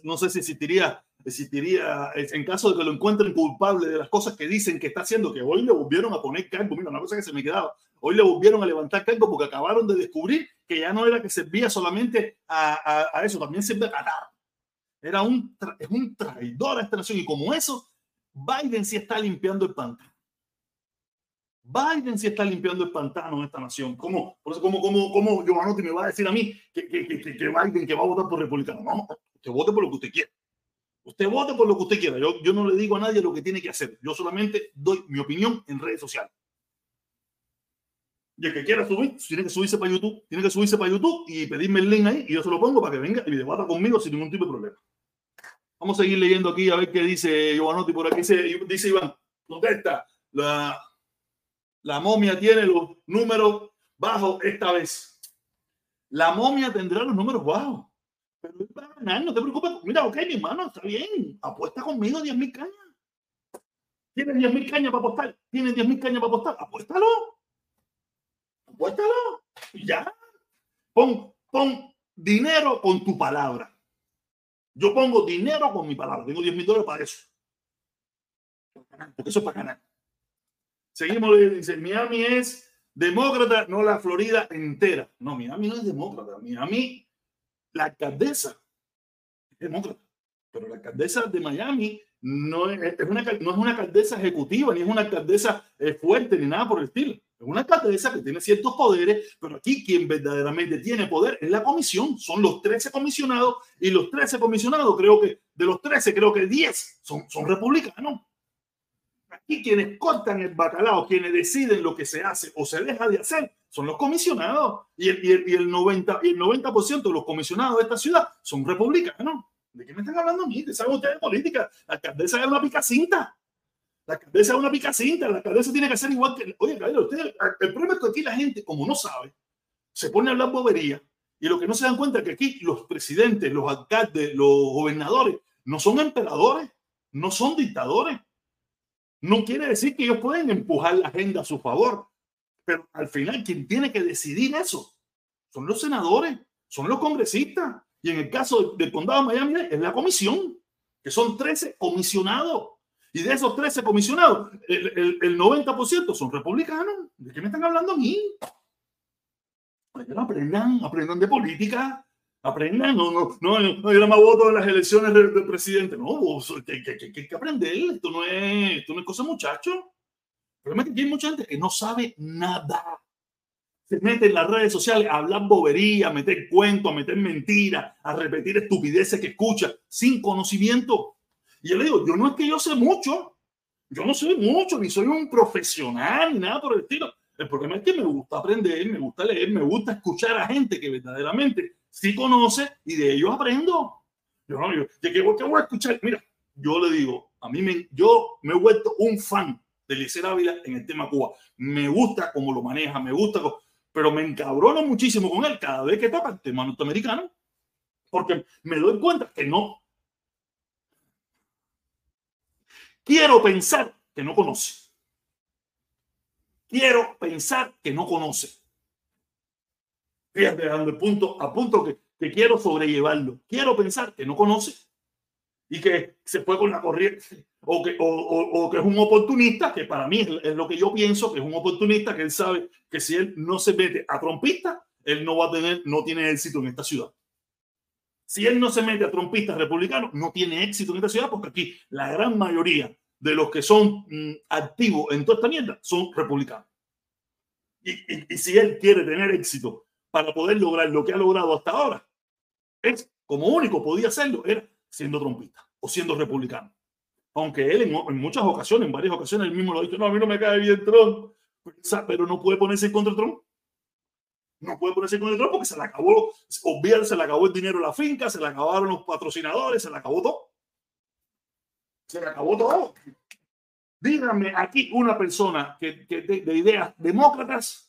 no sé si existiría existiría, en caso de que lo encuentren culpable de las cosas que dicen que está haciendo, que hoy le volvieron a poner cargo, mira, una cosa que se me quedaba, hoy le volvieron a levantar cargo porque acabaron de descubrir que ya no era que servía solamente a, a, eso, también sirve a Qatar. Era un, es un traidor a esta nación y como eso, Biden sí está limpiando el pantano. Biden sí está limpiando el pantano en esta nación. ¿Cómo? Por eso, ¿cómo, cómo, cómo Giovanotti me va a decir a mí que, que, que, que Biden que va a votar por republicano? No, usted vote por lo que usted quiera. Usted vote por lo que usted quiera. Yo, yo no le digo a nadie lo que tiene que hacer. Yo solamente doy mi opinión en redes sociales. Y el que quiera subir, tiene que subirse para YouTube. Tiene que subirse para YouTube y pedirme el link ahí y yo se lo pongo para que venga y debata conmigo sin ningún tipo de problema. Vamos a seguir leyendo aquí a ver qué dice Giovanotti por aquí. Dice, dice Iván, ¿dónde está? La, la momia tiene los números bajos esta vez. La momia tendrá los números bajos no te preocupes. Mira, ok, mi hermano, está bien. Apuesta conmigo 10 mil cañas. ¿Tienes 10 mil cañas para apostar? ¿Tienes 10 mil cañas para apostar? Apuéstalo. Apuéstalo. Ya. Pon, pon dinero con tu palabra. Yo pongo dinero con mi palabra. Tengo 10 mil dólares para eso. Porque eso es para ganar. Seguimos, dice, Miami es demócrata, no la Florida entera. No, Miami no es demócrata. Miami la alcaldesa es demócrata, pero la alcaldesa de Miami no es, es una alcaldesa ejecutiva, ni es una alcaldesa eh, fuerte, ni nada por el estilo. Es una alcaldesa que tiene ciertos poderes, pero aquí quien verdaderamente tiene poder es la comisión. Son los 13 comisionados y los 13 comisionados, creo que de los 13, creo que 10 son, son republicanos. Aquí quienes cortan el bacalao, quienes deciden lo que se hace o se deja de hacer, son los comisionados. Y el, y el, 90%, y el 90 de los comisionados de esta ciudad son republicanos. ¿De qué me están hablando a mí? ¿Saben ustedes de política? La alcaldesa es una picacinta. La alcaldesa es una picacinta. La alcaldesa tiene que ser igual que. Oye, caballero, ustedes, el problema es que aquí la gente, como no sabe, se pone a hablar bobería. Y lo que no se dan cuenta es que aquí los presidentes, los alcaldes, los gobernadores, no son emperadores, no son dictadores. No quiere decir que ellos pueden empujar la agenda a su favor. Pero al final, quien tiene que decidir eso son los senadores, son los congresistas. Y en el caso del condado de Miami es la comisión, que son 13 comisionados. Y de esos 13 comisionados, el, el, 90% son republicanos. ¿De qué me están hablando a mí? aprendan, aprendan de política, aprendan, no, no, no, yo no me voto en las elecciones del, presidente, no, que, que, que, que, aprender, esto no es, esto no es cosa muchacho. El problema es hay mucha gente que no sabe nada. Se mete en las redes sociales a hablar bobería, a meter cuentos, a meter mentiras, a repetir estupideces que escucha sin conocimiento. Y yo le digo, yo no es que yo sé mucho, yo no sé mucho, ni soy un profesional, ni nada por el estilo. El problema es que me gusta aprender, me gusta leer, me gusta escuchar a gente que verdaderamente sí conoce y de ellos aprendo. Yo no, yo, ¿qué, voy a escuchar? Mira, yo le digo, a mí me, yo me he vuelto un fan de Licera Ávila en el tema Cuba. Me gusta cómo lo maneja, me gusta, pero me encabrono muchísimo con él cada vez que toca el tema norteamericano, porque me doy cuenta que no. Quiero pensar que no conoce. Quiero pensar que no conoce. Fíjate, dando el punto, a punto que, que quiero sobrellevarlo. Quiero pensar que no conoce y que se fue con la corriente o que, o, o, que es un oportunista, que para mí es, lo que yo pienso, que es un oportunista, que él sabe que si él no se mete a trompista, él no va a tener, no tiene éxito en esta ciudad. Si él no se mete a trompistas republicanos, no tiene éxito en esta ciudad, porque aquí la gran mayoría de los que son mm, activos en toda esta mierda son republicanos. Y, y, si él quiere tener éxito para poder lograr lo que ha logrado hasta ahora, es como único podía hacerlo, era siendo trompista o siendo republicano. Aunque él en, muchas ocasiones, en varias ocasiones, él mismo lo ha dicho, no, a mí no me cae bien Trump, pero no puede ponerse contra Trump. No puede ponerse contra Trump porque se le acabó, obviamente se le acabó el dinero de la finca, se le acabaron los patrocinadores, se le acabó todo. Se le acabó todo. Dígame aquí una persona que de, ideas demócratas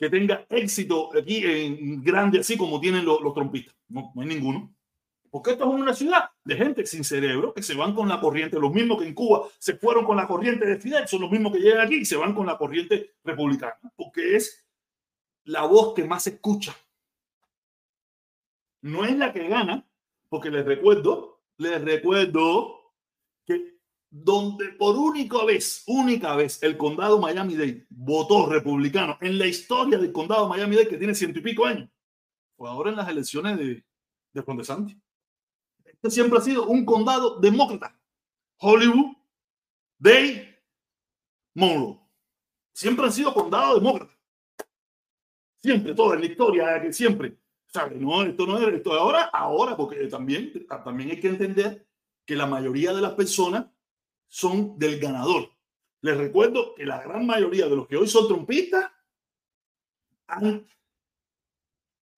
que tenga éxito aquí en grande, así como tienen los, los trompistas. No, no hay ninguno. Porque esto es una ciudad de gente sin cerebro que se van con la corriente, los mismos que en Cuba se fueron con la corriente de Fidel, son los mismos que llegan aquí y se van con la corriente republicana, porque es la voz que más se escucha. No es la que gana, porque les recuerdo, les recuerdo que donde por única vez, única vez, el condado Miami-Dade votó republicano en la historia del condado Miami-Dade, que tiene ciento y pico años, fue ahora en las elecciones de, de Conde Santi siempre ha sido un condado demócrata. Hollywood, Day, Monroe. Siempre han sido condados demócratas. Siempre, toda la historia, que siempre. No, esto no es esto ahora, ahora, porque también, también hay que entender que la mayoría de las personas son del ganador. Les recuerdo que la gran mayoría de los que hoy son trompistas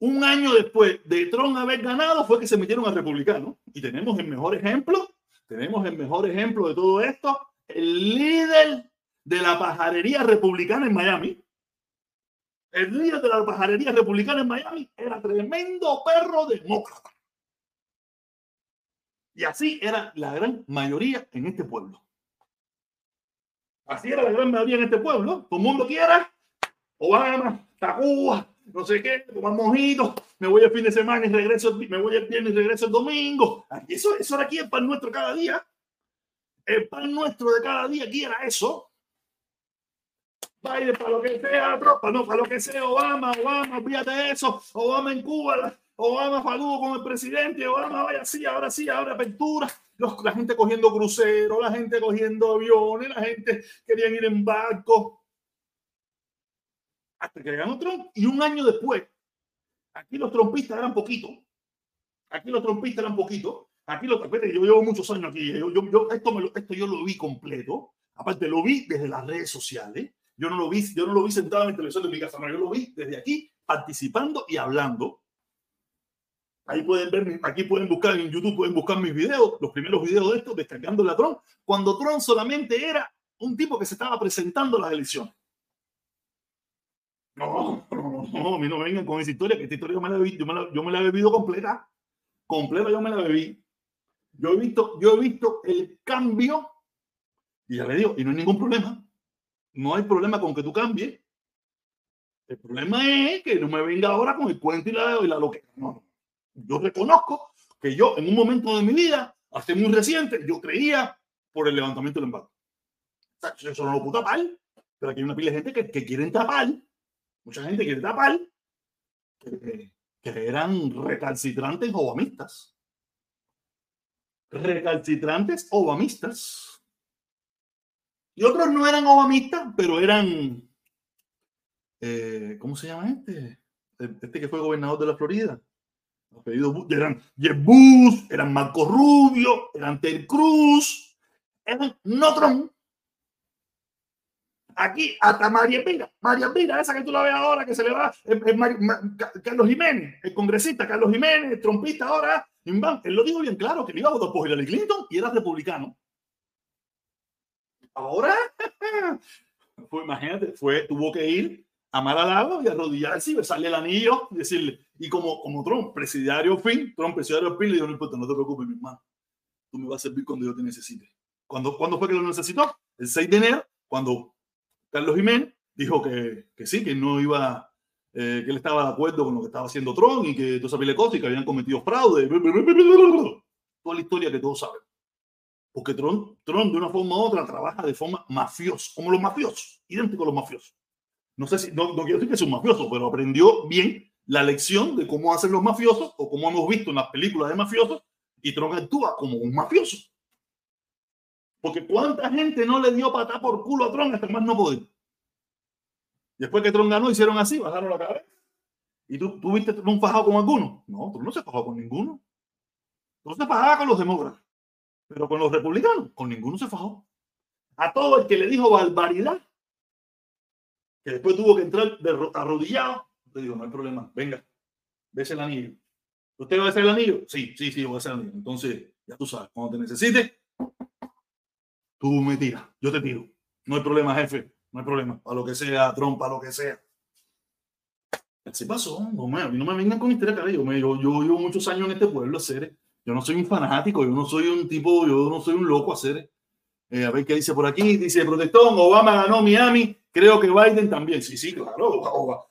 un año después de Trump haber ganado fue que se metieron a republicanos. Y tenemos el mejor ejemplo, tenemos el mejor ejemplo de todo esto, el líder de la pajarería republicana en Miami. El líder de la pajarería republicana en Miami era tremendo perro demócrata. Y así era la gran mayoría en este pueblo. Así era la gran mayoría en este pueblo. Todo el mundo quiera Obama, Tacuba, no sé qué, tomar mojitos, me voy el fin de semana y regreso, me voy el viernes y regreso el domingo. Eso, eso era aquí el pan nuestro cada día. El pan nuestro de cada día aquí era eso. Baile para lo que sea, tropa, no, para lo que sea, Obama, Obama, olvídate eso, Obama en Cuba, Obama saludo con el presidente, Obama vaya así, ahora sí, ahora apertura, Los, la gente cogiendo cruceros, la gente cogiendo aviones, la gente quería ir en barco. Hasta que ganó Trump y un año después, aquí los trompistas eran poquito, aquí los trompistas eran poquito, aquí los trompistas, yo llevo muchos años aquí, yo, yo, esto, me lo, esto yo lo vi completo, aparte lo vi desde las redes sociales, yo no lo vi, yo no lo vi sentado en el televisor de mi casa, no, yo lo vi desde aquí participando y hablando. Ahí pueden ver, aquí pueden buscar en YouTube, pueden buscar mis videos, los primeros videos de esto, descargando a Trump, cuando Trump solamente era un tipo que se estaba presentando a las elecciones. No, no, no, a mí no vengan con esa historia, que esta historia yo me la, yo me yo me la he bebido completa. Completa yo me la bebí. Yo he visto, yo he visto el cambio y ya le digo, y no hay ningún problema. No hay problema con que tú cambies. El problema es que no me venga ahora con el cuento y la, y la loquera. No, yo reconozco que yo en un momento de mi vida, hace muy reciente, yo creía por el levantamiento del embargo. Eso no lo puedo tapar, pero aquí hay una pila de gente que, que quieren tapar Mucha gente quiere tapar que, eran recalcitrantes obamistas. Recalcitrantes obamistas. Y otros no eran obamistas, pero eran, eh, ¿cómo se llama este? Este que fue gobernador de la Florida. Eran Jeff Bush, eran Marco Rubio, eran Ted Cruz, eran no Trump. Aquí hasta María Pira, María Pira, esa que tú la ves ahora, que se le va, Carlos Jiménez, el congresista Carlos Jiménez, trompista ahora, él lo dijo bien claro, que le iba a votar por Hillary Clinton y era republicano. Ahora, fue, imagínate, fue, tuvo que ir a mar al lado y arrodillarse y besarle el anillo y decirle, y como, como Trump, presidiario fin, Trump, presidiario fin, le dijo, no importa, no te preocupes, mi hermano, tú me vas a servir cuando yo te necesite. ¿Cuándo, ¿Cuándo fue que lo necesitó? El 6 de enero, cuando Carlos Jiménez dijo que, que sí, que no iba, eh, que él estaba de acuerdo con lo que estaba haciendo Trump y que todas esas cosas y que habían cometido fraude. Toda la historia que todos saben. Porque Trump, Trump de una forma u otra trabaja de forma mafiosa, como los mafiosos, idéntico a los mafiosos. No sé si, no, quiero decir que es un mafioso, pero aprendió bien la lección de cómo hacen los mafiosos o cómo hemos visto en las películas de mafiosos y Trump actúa como un mafioso. Porque cuánta gente no le dio patada por culo a Tron hasta más no poder. Después que Tron ganó, hicieron así, bajaron la cabeza. ¿Y tú, tú viste fajado con alguno? No, tú no se fajó con ninguno. Tú se fajaba con los demócratas. Pero con los republicanos, con ninguno se fajó. A todo el que le dijo barbaridad, que después tuvo que entrar arrodillado, le digo, no hay problema, venga, ves el anillo. ¿Usted va a hacer el anillo? Sí, sí, sí, voy a hacer el anillo. Entonces, ya tú sabes, cuando te necesites, tú me tiras, yo te tiro. No hay problema, jefe, no hay problema. A lo que sea, trompa, lo que sea. Así pasó, no me, no me vengan con historia, cara. Yo, yo, yo llevo muchos años en este pueblo, hacer. Yo no soy un fanático, yo no soy un tipo, yo no soy un loco, hacer. Eh, a ver qué dice por aquí. Dice Protestón, Obama ganó Miami, creo que Biden también. Sí, sí, claro.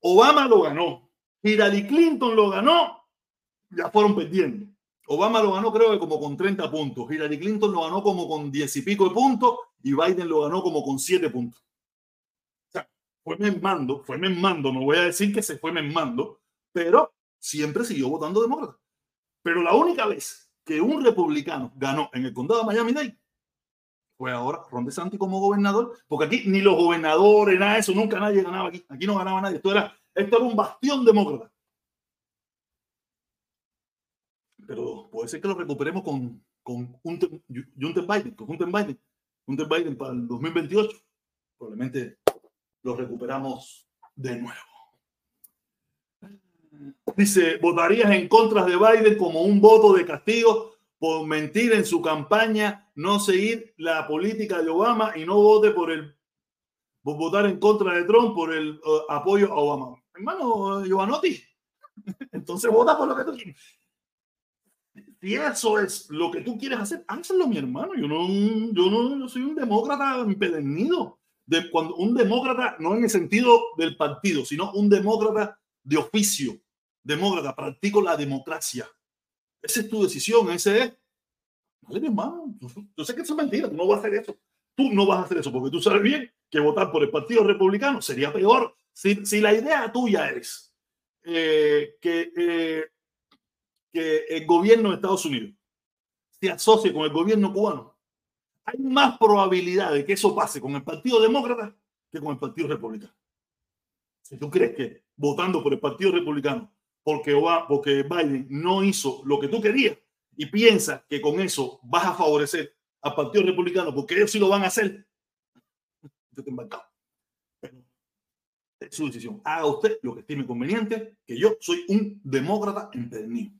Obama lo ganó. Hillary Clinton lo ganó. Ya fueron perdiendo. Obama lo ganó creo que como con 30 puntos, Hillary Clinton lo ganó como con 10 y pico de puntos y Biden lo ganó como con 7 puntos. O sea, fue menmando, fue menmando, no voy a decir que se fue menmando, pero siempre siguió votando demócrata. Pero la única vez que un republicano ganó en el condado de Miami-Dade fue ahora Ron DeSantis como gobernador, porque aquí ni los gobernadores, nada de eso, nunca nadie ganaba aquí. Aquí no ganaba nadie. Esto era, esto era un bastión demócrata. pero puede ser que lo recuperemos con, con Hunter, Biden, con Hunter Biden, Hunter Biden para el 2028. Probablemente lo recuperamos de nuevo. Dice, ¿votarías en contra de Biden como un voto de castigo por mentir en su campaña, no seguir la política de Obama y no vote por el por votar en contra de Trump por el uh, apoyo a Obama? Hermano Giovanotti, entonces vota por lo que tú quieres si eso es lo que tú quieres hacer, hazlo, mi hermano. Yo no, yo no yo soy un demócrata empedernido. De cuando, un demócrata, no en el sentido del partido, sino un demócrata de oficio. Demócrata, practico la democracia. Esa es tu decisión, ese es. Vale, mi hermano. Yo sé que eso es mentira, tú no vas a hacer eso. Tú no vas a hacer eso porque tú sabes bien que votar por el Partido Republicano sería peor si, si la idea tuya es eh, que eh, que el gobierno de Estados Unidos se asocie con el gobierno cubano, hay más probabilidad de que eso pase con el Partido Demócrata que con el Partido Republicano. Si tú crees que votando por el Partido Republicano, porque, porque Biden no hizo lo que tú querías y piensas que con eso vas a favorecer al Partido Republicano, porque ellos sí lo van a hacer, yo te. Es su decisión. Haga usted lo que estime conveniente, que yo soy un demócrata empedernido.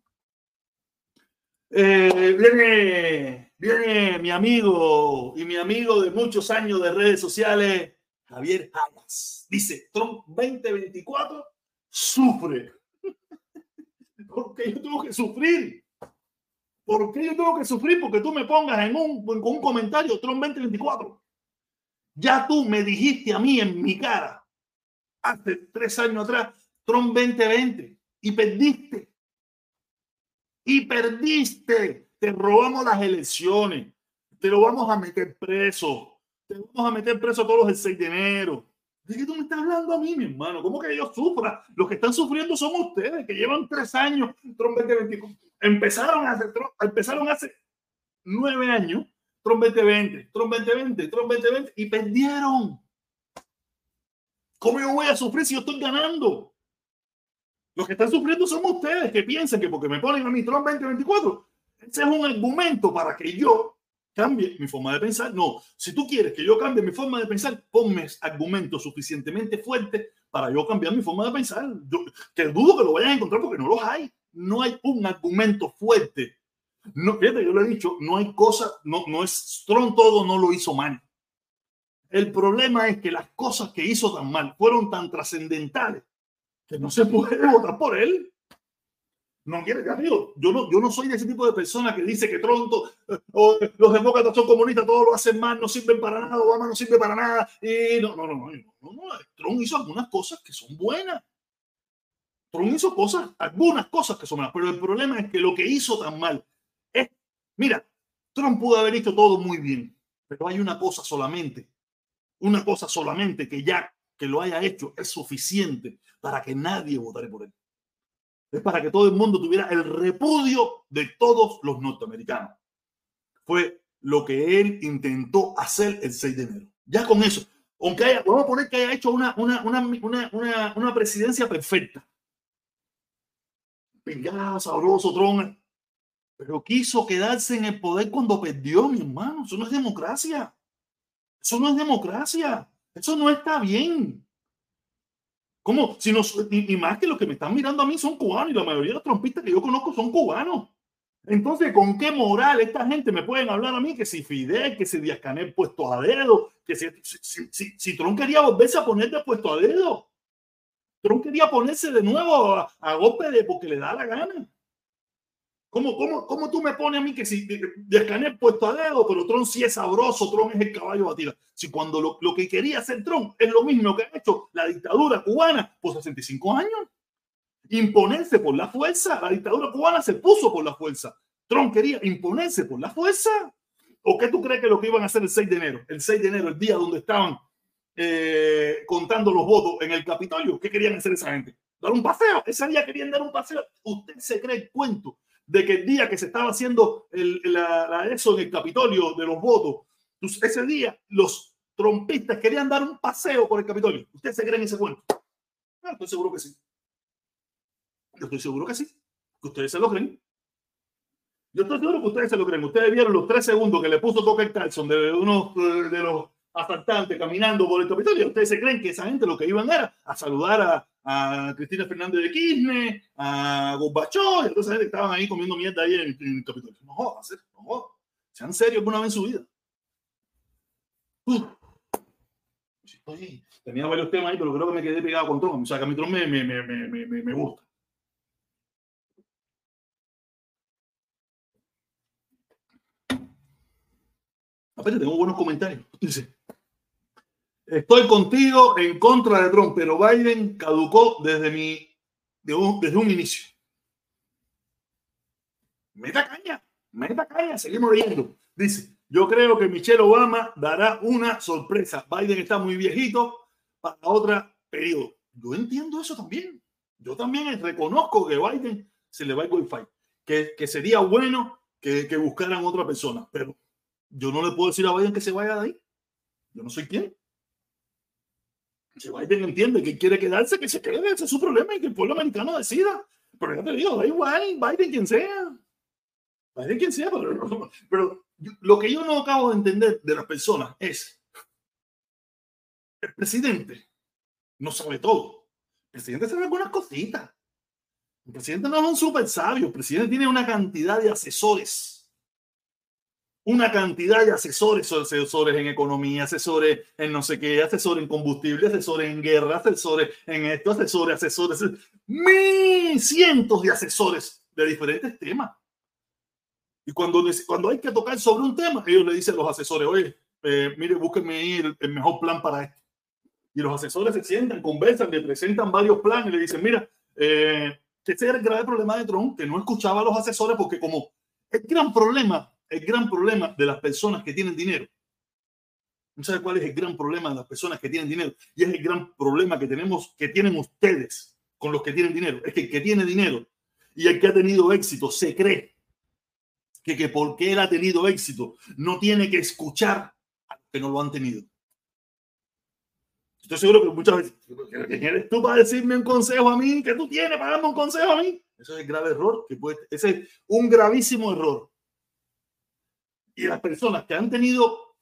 Eh, viene, viene mi amigo y mi amigo de muchos años de redes sociales, Javier Jamas. Dice, Trump 2024 sufre. ¿Por qué yo tengo que sufrir? ¿Por qué yo tengo que sufrir? Porque tú me pongas en un, con un comentario Trump 2024. Ya tú me dijiste a mí en mi cara hace tres años atrás, Trump 2020 y perdiste y perdiste. Te robamos las elecciones. Te lo vamos a meter preso. Te vamos a meter preso todos los el 6 de enero. ¿De qué tú me estás hablando a mí, mi hermano? ¿Cómo que yo sufra? Los que están sufriendo son ustedes, que llevan tres años, Trump 2024. Empezaron hace, empezaron hace nueve años, Trump 2020, Trump 2020, Trump 2020, y perdieron. ¿Cómo yo voy a sufrir si yo estoy ganando? Los que están sufriendo son ustedes, que piensan que porque me ponen a mí Trump 2024, ese es un argumento para que yo cambie mi forma de pensar. No, si tú quieres que yo cambie mi forma de pensar, ponme argumentos suficientemente fuertes para yo cambiar mi forma de pensar. que dudo que lo vayan a encontrar porque no los hay. No hay un argumento fuerte. No, fíjate, yo le he dicho, no hay cosa, no, no es Strong todo, no lo hizo mal. El problema es que las cosas que hizo tan mal fueron tan trascendentales que no se puede votar por él. No quiere, amigo, yo no, yo no soy de ese tipo de persona que dice que Tronto eh, o los demócratas son comunistas, todos lo hacen mal, no sirven para nada, Obama no sirve para nada. Y no, no, no, no, no, no, Trump hizo algunas cosas que son buenas. Trump hizo cosas, algunas cosas que son malas, pero el problema es que lo que hizo tan mal es, mira, Trump pudo haber hecho todo muy bien, pero hay una cosa solamente, una cosa solamente que ya que lo haya hecho es suficiente para que nadie votara por él es para que todo el mundo tuviera el repudio de todos los norteamericanos. Fue lo que él intentó hacer el 6 de enero. Ya con eso, aunque haya, vamos a poner que haya hecho una, una, una, una, presidencia perfecta. Pingado, sabroso, trona. Pero quiso quedarse en el poder cuando perdió, mi hermano. Eso no es democracia. Eso no es democracia. Eso no está bien. ¿Cómo? Si no, y, más que los que me están mirando a mí son cubanos y la mayoría de los trompistas que yo conozco son cubanos. Entonces, ¿con qué moral esta gente me pueden hablar a mí que si Fidel, que si Díaz Canel puesto a dedo, que si, si, si, si Trump quería volverse a poner de puesto a dedo? Trump quería ponerse de nuevo a, a golpe de porque le da la gana. ¿Cómo, cómo, cómo tú me pones a mí que si de puesto a dedo, pero Tron sí es sabroso, Tron es el caballo batido? Si cuando lo, lo, que quería hacer Tron es lo mismo que ha hecho la dictadura cubana por 65 años. Imponerse por la fuerza. La dictadura cubana se puso por la fuerza. Tron quería imponerse por la fuerza. ¿O qué tú crees que lo que iban a hacer el 6 de enero? El 6 de enero, el día donde estaban eh, contando los votos en el Capitolio. ¿Qué querían hacer esa gente? Dar un paseo. Ese día querían dar un paseo. Usted se cree el cuento de que el día que se estaba haciendo la, eso en el Capitolio de los votos, pues, ese día los trompistas querían dar un paseo por el Capitolio. ¿Ustedes se creen ese cuento? Ah, estoy seguro que sí. Yo estoy seguro que sí. Que ustedes se lo creen. Yo estoy seguro que ustedes se lo creen. Ustedes vieron los tres segundos que le puso Tucker Carlson de uno de los asaltantes caminando por el Capitolio. Ustedes se creen que esa gente lo que iban era a saludar a, a Cristina Fernández de Kirchner, a Gorbachov, entonces estaban ahí comiendo mierda ahí en, el Capitolio. No jodas, no jodas. Sean serios alguna vez en su vida. tenía varios temas ahí, pero creo que me quedé pegado con Trump. O sea, que a Trump me, me, me, me, me gusta. Aparte, tengo buenos comentarios. Dice, Estoy contigo en contra de Trump, pero Biden caducó desde, mi, un, desde un inicio. Meta caña, meta caña, seguimos leyendo. Dice, yo creo que Michelle Obama dará una sorpresa. Biden está muy viejito para otro periodo. Yo entiendo eso también. Yo también reconozco que Biden se le va el wifi, que, que sería bueno que, que buscaran otra persona, pero yo no le puedo decir a Biden que se vaya de ahí. Yo no soy quien. Si Biden entiende que quiere quedarse, que se quede, ese es su problema y que el pueblo americano decida. Pero ya te digo, da igual, Biden quien sea. Biden quien sea, pero, pero lo que yo no acabo de entender de las personas es, el presidente no sabe todo. El presidente sabe algunas cositas. El presidente no es un súper sabio. El presidente tiene una cantidad de asesores una cantidad de asesores, asesores en economía, asesores en no sé qué, asesores en combustible, asesores en guerra, asesores en esto, asesores, asesores, mil cientos de asesores de diferentes temas. Y cuando, cuando hay que tocar sobre un tema, ellos le dicen a los asesores, oye, eh, mire, búsquenme ahí el, mejor plan para esto. Y los asesores se sientan, conversan, le presentan varios planes y le dicen, mira, eh, ese era el grave problema de Trump, que no escuchaba a los asesores porque como el gran problema el gran problema de las personas que tienen dinero ¿No sabe cuál es el gran problema de las personas que tienen dinero? Y es el gran problema que tenemos, que tienen ustedes con los que tienen dinero. Es que el que tiene dinero y el que ha tenido éxito se cree que, que porque él ha tenido éxito no tiene que escuchar a los que no lo han tenido. Estoy seguro que muchas veces, ¿quién eres tú para decirme un consejo a mí? ¿Qué tú tienes para darme un consejo a mí? Eso es el grave error, que puede, ese es un gravísimo error. Y las personas que han tenido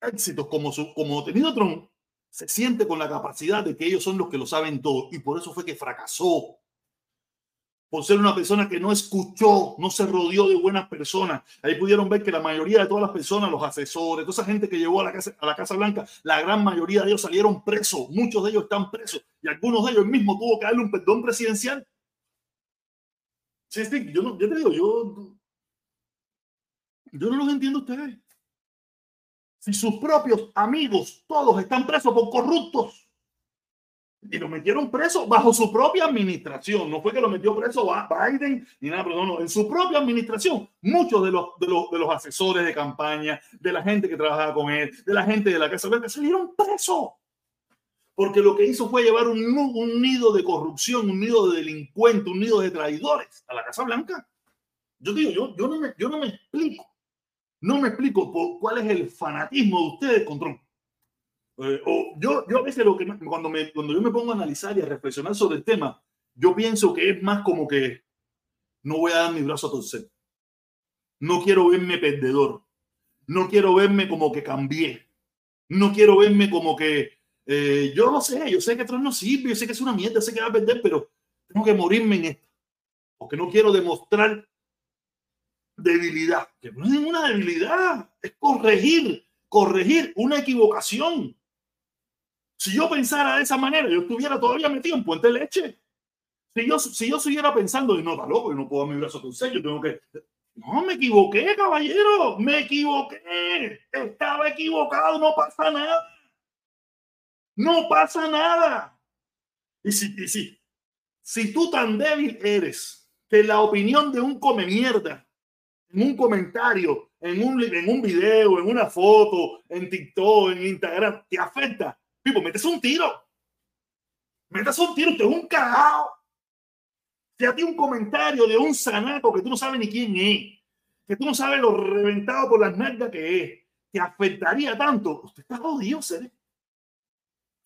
éxitos como, su, como tenido Trump, se siente con la capacidad de que ellos son los que lo saben todo. Y por eso fue que fracasó por ser una persona que no escuchó, no se rodeó de buenas personas. Ahí pudieron ver que la mayoría de todas las personas, los asesores, toda esa gente que llegó a la Casa, a la casa Blanca, la gran mayoría de ellos salieron presos, muchos de ellos están presos y algunos de ellos mismos tuvo que darle un perdón presidencial. Sí, sí, yo, no, yo te digo, yo, yo no los entiendo a ustedes. Si sus propios amigos todos están presos por corruptos, y lo metieron preso bajo su propia administración. No fue que lo metió preso Biden ni nada, pero no, no, en su propia administración. Muchos de los, de los, de los asesores de campaña, de la gente que trabajaba con él, de la gente de la Casa Blanca, salieron presos. Porque lo que hizo fue llevar un, un nido de corrupción, un nido de delincuentes, un nido de traidores a la Casa Blanca. Yo digo, yo, yo, no, me, yo no me explico. No me explico por cuál es el fanatismo de ustedes contra eh, o yo, yo a veces lo que cuando, me, cuando yo me pongo a analizar y a reflexionar sobre el tema, yo pienso que es más como que no voy a dar mi brazo a torcer. No quiero verme perdedor. No quiero verme como que cambié. No quiero verme como que eh, yo no sé, yo sé que Trump no sirve, yo sé que es una mierda, sé que va a perder, pero tengo que morirme en esto. Porque no quiero demostrar debilidad. Que no es ninguna debilidad, es corregir, corregir una equivocación. Si yo pensara de esa manera, yo estuviera todavía metido en Puente Leche. Si yo, si yo siguiera pensando, no, está loco, yo no puedo dar mi brazo yo tengo que... No, me equivoqué, caballero, me equivoqué. Estaba equivocado, no pasa nada. No pasa nada. Y si, y si, si tú tan débil eres que la opinión de un come mierda, en un comentario, en un, en un video, en una foto, en TikTok, en Instagram, te afecta, Pipo, metes un tiro. Metes un tiro, usted es un cagao. Si a ti un comentario de un sanato que tú no sabes ni quién es, que tú no sabes lo reventado por las nalgas que es, te afectaría tanto, usted está jodido, ¿sabes?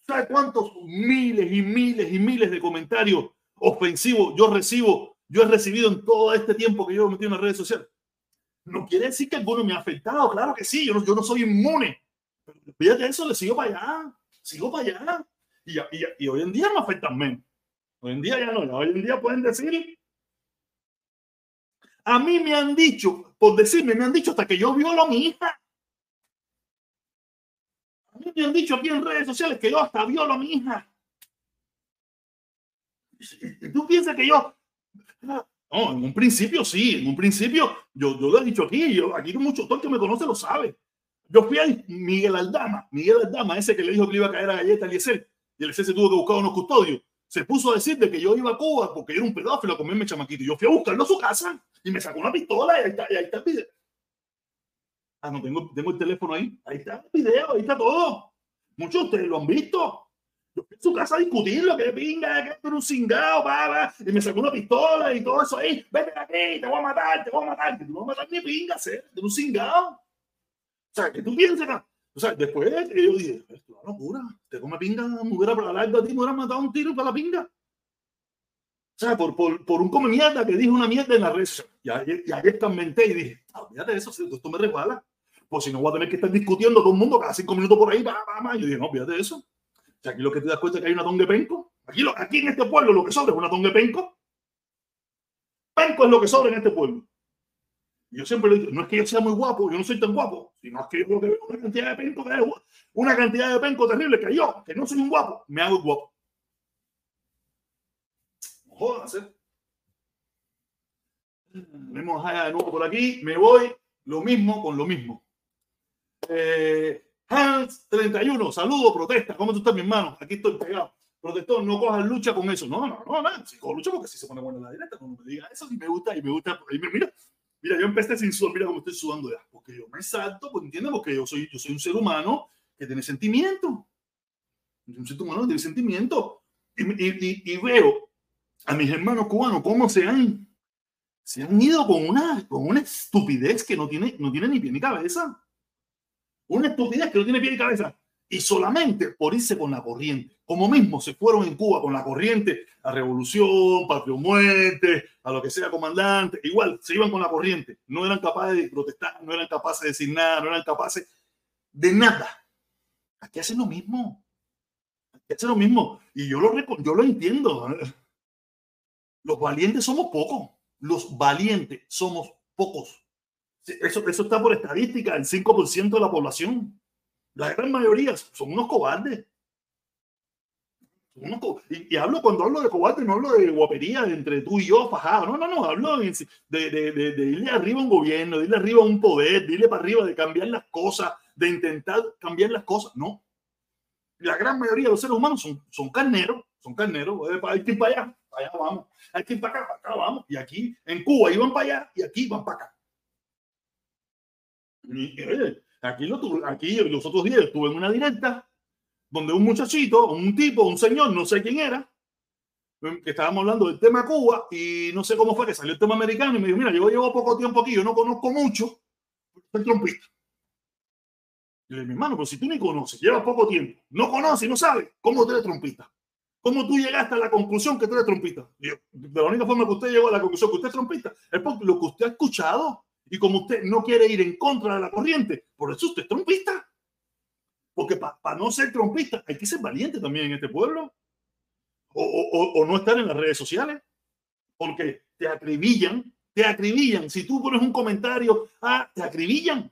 ¿Sabe cuántos miles y miles y miles de comentarios ofensivos yo recibo, yo he recibido en todo este tiempo que yo he metido en las redes sociales? No quiere decir que alguno me ha afectado, claro que sí, yo no, yo no soy inmune. Pero fíjate eso, le sigo para allá sigo para allá. Y, y, y, hoy en día no afectan menos. Hoy en día ya no. Hoy en día pueden decir. A mí me han dicho, por decirme, me han dicho hasta que yo violo a mi hija. A mí me han dicho aquí en redes sociales que yo hasta violo a mi hija. Tú piensas que yo. No, en un principio sí, en un principio yo, yo lo he dicho aquí, yo, aquí mucho, todo el que me conoce lo sabe. Yo fui a Miguel Aldama, Miguel Aldama, ese que le dijo que le iba a caer a galleta a Eliezer, y Eliezer se tuvo que buscar unos custodios. Se puso a decir de que yo iba a Cuba porque era un pedófilo a comerme chamaquito. Yo fui a buscarlo a su casa y me sacó una pistola y ahí está, y ahí está el video. Ah, no, tengo, tengo el teléfono ahí. Ahí está el video, ahí está todo. Muchos de ustedes lo han visto. Yo fui a su casa a discutirlo, que pinga, que es un cingado, va, y me sacó una pistola y todo eso ahí. Vete aquí, te voy a matar, te voy a matar. Que tú no vas a matar ni pinga, ser de un cingado. O sea, que tú piensas. O sea, después yo dije, esto es una locura. Te come pinga, mujer para larga a ti, me hubiera matado un tiro para la pinga. O sea, por, por, por un come mierda que dijo una mierda en la red. Y ayer, y comenté y dije, ah, de eso, esto me resbala. Pues si no voy a tener que estar discutiendo todo el mundo cada cinco minutos por ahí, va, va, va. Yo dije, no, fíjate de eso. Aquí lo que te das cuenta es que hay una tongue penco. Aquí, aquí en este pueblo lo que sobra es una tongue penco. Penco es lo que sobra en este pueblo. Yo siempre le digo, no es que yo sea muy guapo, yo no soy tan guapo, sino es que yo creo que veo una cantidad de penco, una cantidad de penco terrible que yo, que no soy un guapo, me hago guapo. No jodas, ¿eh? Vemos allá de nuevo por aquí, me voy, lo mismo con lo mismo. Eh, Hans 31, saludo, protesta, ¿cómo tú estás, mi hermano? Aquí estoy pegado. Protector, no cojas lucha con eso. No, no, no, nada. Si cojo lucha porque si se pone bueno en la directa, cuando me diga eso, si me gusta y me gusta, y me, mira, Mira, yo empecé sin sudar, mira cómo estoy sudando ya, porque yo me salto, pues entiendes, porque yo soy, yo soy un ser humano que tiene sentimiento. Un ser humano tiene sentimiento. Y, veo a mis hermanos cubanos cómo se han, se han ido con una, con una estupidez que no tiene, no tiene ni pie ni cabeza. Una estupidez que no tiene pie ni cabeza. Y solamente por irse con la corriente. Como mismo se fueron en Cuba con la corriente a revolución, patrio muerte, a lo que sea comandante. Igual se iban con la corriente. No eran capaces de protestar, no eran capaces de decir nada, no eran capaces de nada. Aquí hacen lo mismo. Hacen lo mismo. Y yo lo, yo lo entiendo. Los valientes somos pocos. Los valientes somos pocos. Eso, eso está por estadística, el 5% de la población. La gran mayoría son unos cobardes. y, hablo cuando hablo de cobarde, no hablo de guapería entre tú y yo, fajado. No, no, no. Hablo de, irle arriba a un gobierno, de irle arriba a un poder, de irle para arriba, de cambiar las cosas, de intentar cambiar las cosas. No. La gran mayoría de los seres humanos son, son carneros, son carneros. Hay que ir para allá, para allá vamos. Hay que ir para acá, para acá vamos. Y aquí en Cuba iban para allá y aquí van para acá. Aquí, lo aquí los otros días estuve en una directa donde un muchachito, un tipo, un señor, no sé quién era, que estábamos hablando del tema Cuba y no sé cómo fue que salió el tema americano y me dijo, mira, yo llevo poco tiempo aquí, yo no conozco mucho, soy trompista. Y le dije, mi hermano, pero si tú ni conoces, llevas poco tiempo, no conoces, no sabes, ¿cómo tú eres trompista? ¿Cómo tú llegaste a la conclusión que tú eres trompista? yo, de la única forma que usted llegó a la conclusión que usted es trompista es porque lo que usted ha escuchado y como usted no quiere ir en contra de la corriente, por eso usted es trompista. Porque para no ser trompista hay que ser valiente también en este pueblo. O, no estar en las redes sociales. Porque te acribillan, te acribillan. Si tú pones un comentario, ah, te acribillan.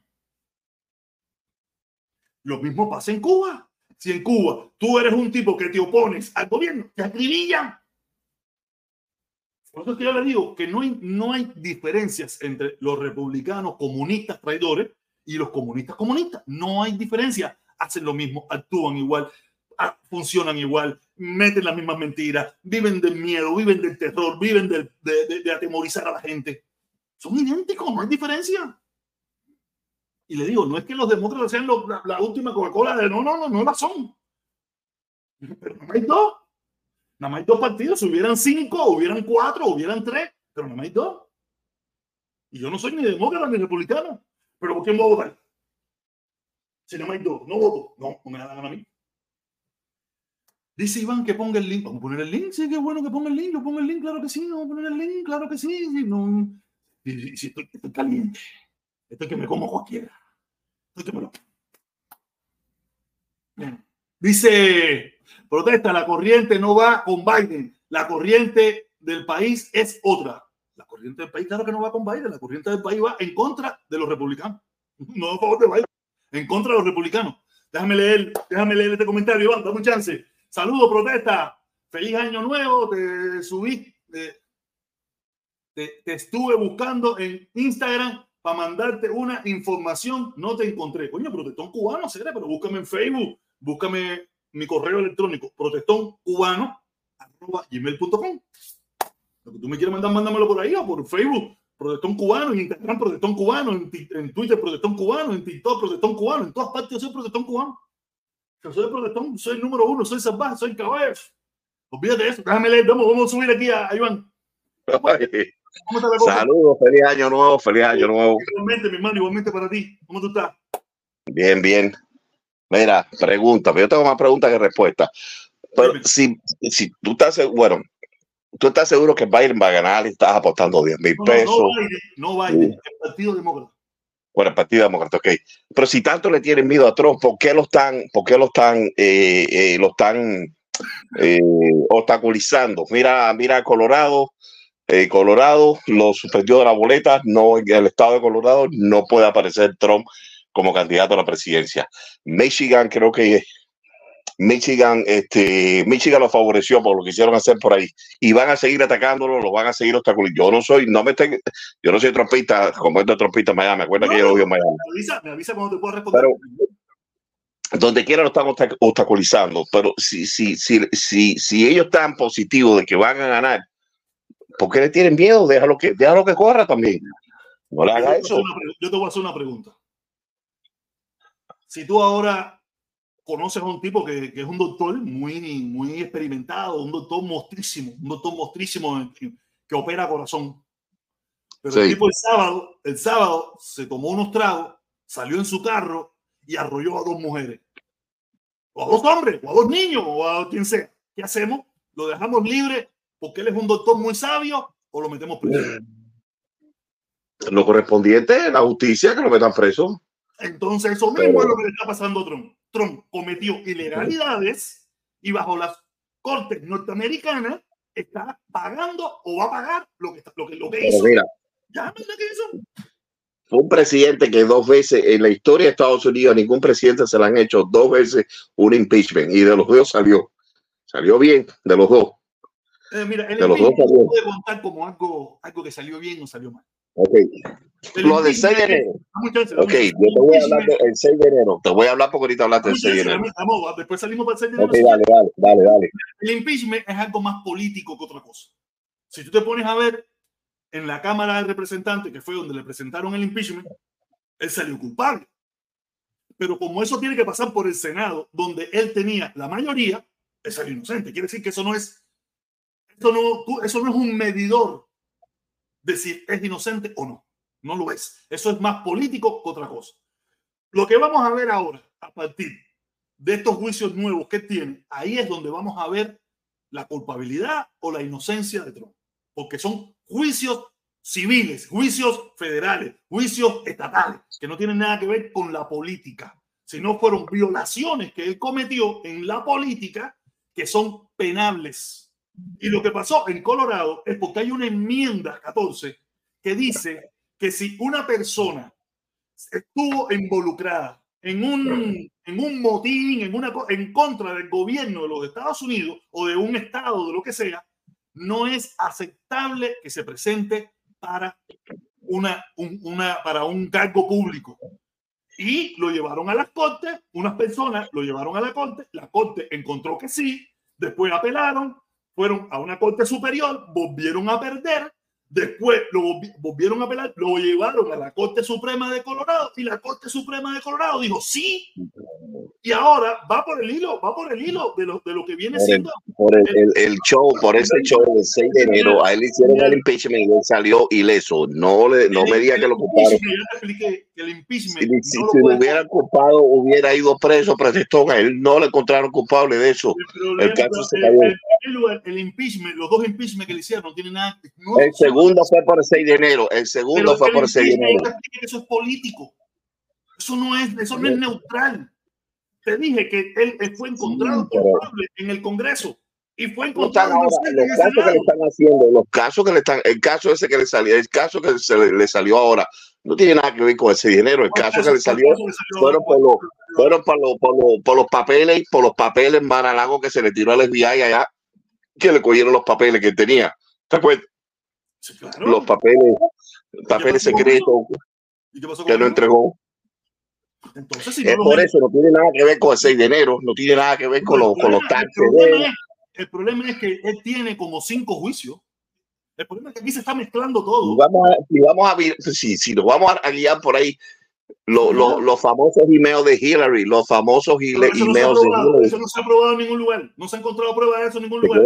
Lo mismo pasa en Cuba. Si en Cuba tú eres un tipo que te opones al gobierno, te acribillan. Por eso es que yo le digo que no hay, no hay diferencias entre los republicanos comunistas traidores y los comunistas comunistas. No hay diferencia. Hacen lo mismo, actúan igual, ah, funcionan igual, meten las mismas mentiras, viven del miedo, viven del terror, viven de, de, atemorizar a la gente. Son idénticos, no hay diferencia. Y le digo, no es que los demócratas sean la, última Coca-Cola, no, no, no, no la son. Pero no hay dos. Nada más hay dos partidos. Si hubieran cinco, hubieran cuatro, hubieran tres, pero nada más hay dos. Y yo no soy ni demócrata ni republicano. Pero ¿por quién voy a votar? Si nada más hay dos, no voto. No, no me da a mí. Dice Iván que ponga el link. Vamos a poner el link. Sí, qué bueno que ponga el link. Lo pongo el link, claro que sí. Vamos a poner el link, claro que sí. Si, no, si, estoy, estoy, caliente. Estoy que me como cualquiera. Estoy que me lo. Dice Protesta, la corriente no va con Biden, la corriente del país es otra. La corriente del país, claro que no va con Biden, la corriente del país va en contra de los republicanos, no a favor de Biden, en contra de los republicanos. Déjame leer, déjame leer este comentario, Iván, dame un chance. Saludo, protesta, feliz año nuevo, te subí, te, te estuve buscando en Instagram para mandarte una información, no te encontré. Coño, protestón cubano, será, pero búscame en Facebook, búscame mi correo electrónico protestón cubano arroba gmail.com. Lo que tú me quieras mandar, mándamelo por ahí o por Facebook, protestón cubano, en Instagram, protestón cubano, en, en Twitter, protestón cubano, en TikTok, protestón cubano, en todas partes yo soy protestón cubano. Yo soy protestón, soy el número uno, soy salvaje, soy caballo. Olvídate de eso, déjame leer, vamos, vamos a subir aquí a, Iván. Saludos, feliz año nuevo, feliz año nuevo. Igualmente, mi hermano, igualmente para ti. ¿Cómo tú estás? Bien, bien. Mira, pregunta, pero yo tengo más preguntas que respuestas. Pero si, si tú estás, bueno, tú estás seguro que Biden va a ganar y estás apostando 10 mil pesos. No, no Biden, uh. el Partido Demócrata. Bueno, el Partido Demócrata, ok. Pero si tanto le tienen miedo a Trump, ¿por qué lo están, por qué lo están, eh, eh, lo están eh, obstaculizando? Mira, mira Colorado, Colorado lo suspendió de la boleta, no en el estado de Colorado no puede aparecer Trump como candidato a la presidencia. Michigan creo que Michigan, este, Michigan lo favoreció por lo que hicieron hacer por ahí y van a seguir atacándolo, lo van a seguir obstaculizando. Yo no soy, no me tengo, yo no soy trompista, como es de trompista en Miami, me acuerdo que yo lo vi en Miami. Me avisa, me avisa cuando te pueda responder. Pero, donde quiera lo están obstaculizando, pero si, si, si, si, si ellos están positivos de que van a ganar, ¿por qué le tienen miedo? Déjalo que, déjalo que corra también. No le haga eso. Yo te voy a hacer una pregunta si tú ahora conoces a un tipo que, que, es un doctor muy, muy experimentado, un doctor mostrísimo, un doctor mostrísimo que, que opera corazón. Pero el tipo el sábado, el sábado se tomó unos tragos, salió en su carro y arrolló a dos mujeres. O a dos hombres, o a dos niños, o a quien sea. ¿Qué hacemos? ¿Lo dejamos libre porque él es un doctor muy sabio o lo metemos preso? Lo correspondiente es la justicia que lo metan preso. Entonces, eso mismo es lo que le está pasando a Trump. Trump cometió ilegalidades y bajo las cortes norteamericanas está pagando o va a pagar lo que, lo que, lo que hizo. Mira, ¿Ya? ¿qué hizo? Fue un presidente que dos veces en la historia de Estados Unidos, ningún presidente se le han hecho dos veces un impeachment y de los dos salió. Salió bien, de los dos. Eh, mira, el de los dos salió. puede contar como algo, algo que salió bien o salió mal. Ok. Lo del 6 de enero. Ok, yo te voy a hablar del 6 de enero. Te voy a hablar porque ahorita hablaste del 6 de enero. Después salimos para el 6 de enero. Ok, dale, dale, dale, dale. El impeachment es algo más político que otra cosa. Si tú te pones a ver en la Cámara de Representantes, que fue donde le presentaron el impeachment, él salió culpable. Pero como eso tiene que pasar por el Senado, donde él tenía la mayoría, él salió inocente. Quiere decir que eso no es, eso no, eso no es un medidor decir es inocente o no. No lo es. Eso es más político que otra cosa. Lo que vamos a ver ahora, a partir de estos juicios nuevos que tiene, ahí es donde vamos a ver la culpabilidad o la inocencia de Trump. Porque son juicios civiles, juicios federales, juicios estatales, que no tienen nada que ver con la política, sino fueron violaciones que él cometió en la política que son penables y lo que pasó en Colorado es porque hay una enmienda 14 que dice que si una persona estuvo involucrada en un, en un motín, en, una, en contra del gobierno de los Estados Unidos o de un estado, de lo que sea, no es aceptable que se presente para, una, una, para un cargo público. Y lo llevaron a las cortes, unas personas lo llevaron a la corte, la corte encontró que sí, después apelaron, fueron a una corte superior, volvieron a perder, después lo volvieron a apelar, lo llevaron a la Corte Suprema de Colorado y la Corte Suprema de Colorado dijo sí. Y ahora va por el hilo, va por el hilo de lo, de lo que viene siendo. por el, el, show, por ese show del 6 de enero, a él le hicieron el impeachment y él salió ileso. No, le, no me diga que lo culparon. El impeachment, si, si, lo hubieran culpado, hubiera ido preso, protestó. A él no le encontraron culpable de eso. El, caso se cayó el impeachment, los dos impeachment que le hicieron no tienen nada. el segundo fue por el 6 de enero. El segundo fue por el 6 de enero. Eso es político. Eso no es, eso no es neutral. Te dije que él, fue encontrado culpable en el Congreso y fue encontrado no los casos que le están haciendo, los casos que le están, el caso ese que le salió, el caso que se le, salió ahora, no tiene nada que ver con ese dinero. El caso que le salió fueron por los, fueron por los, por los, por los papeles, por los papeles Maralago que se le tiró al FBI allá que le cogieron los papeles que tenía. ¿Te acuerdas? Los papeles, papeles secretos que no entregó. Entonces, si por eso no tiene nada que ver con el 6 de enero, no tiene nada que ver con, los, con los taxes. El problema, es, que él tiene como cinco juicios. El problema es que aquí se está mezclando todo. Vamos a, y vamos a si, si nos vamos a guiar por ahí, los famosos emails de Hillary, los famosos emails de Hillary. Eso no se ha probado en ningún lugar. No se ha encontrado prueba de eso en ningún lugar.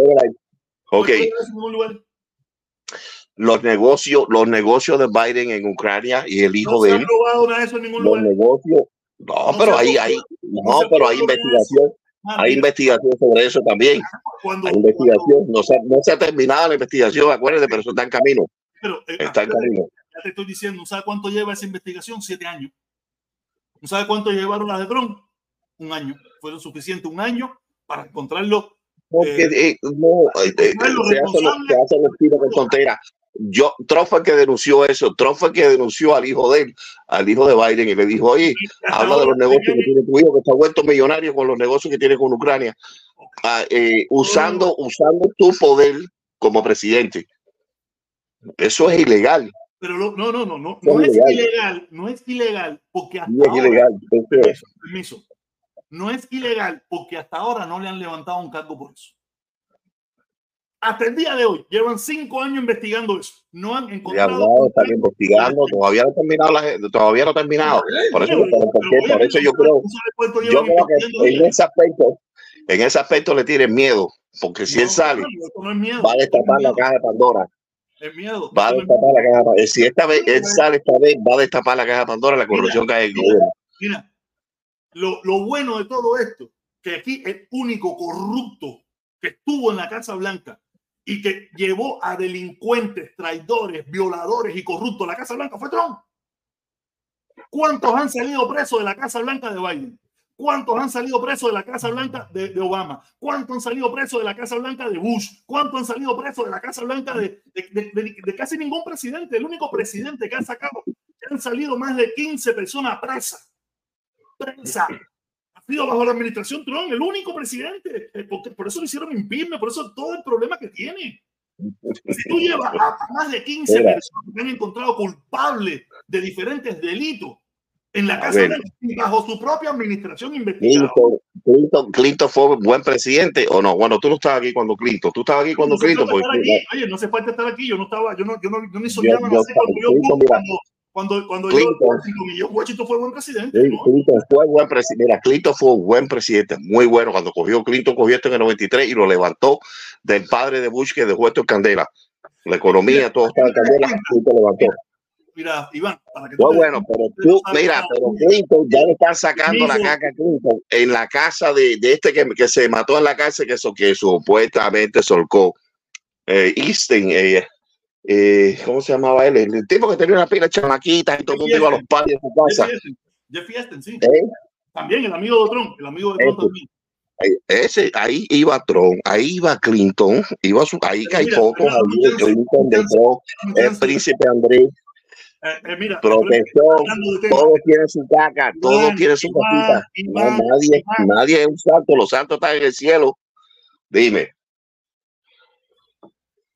Ok. Los negocios, los negocios de Biden en Ucrania y el hijo de él. No se ha probado nada de eso en ningún lugar. Los negocios. No, pero ahí hay, no, pero hay investigación. Hay investigación sobre eso también. hay investigación. No se, no se ha terminado la investigación, acuérdense, pero eso está en camino. Pero, eh, está en camino. Ya te estoy diciendo, ¿no sabe cuánto lleva esa investigación? Siete años. ¿No sabe cuánto llevaron las de Trump? Un año. Fueron suficientes un año para encontrarlo. Porque eh, eh, no, se hacen los tiros de frontera. Yo, Trump fue que denunció eso. Trump fue que denunció al hijo de él, al hijo de Biden, y le dijo: Oye, habla de los negocios que tiene tu hijo, que está vuelto millonario con los negocios que tiene con Ucrania, ah, eh, usando, usando tu poder como presidente. Eso es ilegal. Pero no, no, no, no, no, es ilegal. no es ilegal porque hasta es ilegal. permiso, no es ilegal porque hasta ahora no le han levantado un cargo por eso. Hasta el día de hoy, llevan cinco años investigando eso. No han encontrado. Ya, están investigando, todavía no ha terminado, la, todavía no ha terminado. Por eso, por eso yo creo, yo creo que en ese aspecto, en ese aspecto le tienen miedo, porque si él sale, va a destapar la caja de Pandora. Es miedo. Va a destapar la caja de Pandora. Si esta vez él sale esta vez, va a destapar la caja de Pandora, la corrupción que hay en el gobierno. Mira, lo, lo bueno de todo esto, que aquí el único corrupto que estuvo en la Casa Blanca y que llevó a delincuentes, traidores, violadores y corruptos a la Casa Blanca fue Trump. ¿Cuántos han salido presos de la Casa Blanca de Biden? ¿Cuántos han salido presos de la Casa Blanca de, Obama? ¿Cuántos han salido presos de la Casa Blanca de Bush? ¿Cuántos han salido presos de la Casa Blanca de, de, casi ningún presidente? El único presidente que ha sacado, han salido más de 15 personas presas. Presa. Sido bajo la administración Trump, el único presidente. Eh, Porque por eso lo hicieron impeachment, por eso todo el problema que tiene. Si tú llevas a más de 15 personas que han encontrado culpables de diferentes delitos, en la casa de, bajo su propia administración investigada. Clinton, Clinton, Clinton, fue buen presidente o no. Bueno, tú no estabas aquí cuando Clinton. Tú estabas aquí cuando no Clinton. Porque, aquí. Oye, no hace falta estar aquí. Yo no estaba, yo no, yo no, yo ni soñaba yo, yo, cuando, yo, Clinton, cuando, cuando, cuando Clinton, yo, Washington fue buen presidente. Sí, ¿no? Clinton fue buen presidente. Mira, Clinton fue un buen presidente, muy bueno. Cuando cogió Clinton, cogió esto en el 93 y lo levantó del padre de Bush que dejó esto en candela. La economía, todo estaba en candela. Clinton levantó mira, Iván, para que tú no, bueno, pero tú, mira, pero Clinton ya le están sacando la caca a Clinton en la casa de, de este que, que, se mató en la cárcel, que, eso, que supuestamente solcó eh, Easton, eh, eh, ¿cómo se llamaba él? El, tipo que tenía una pila de chamaquitas y todo el mundo iba a los padres de su casa. Jeffy Easton, sí. ¿Eh? También el amigo de Trump, el amigo de Trump también. Ese, ahí iba Trump, ahí iba Clinton, iba su, ahí ahí Clinton de Trump, el príncipe Andrés. Eh, eh, mira, protección, todos tienen su caca, todos tienen su cosita. No, nadie, nadie es un santo, los santos están en el cielo. Dime.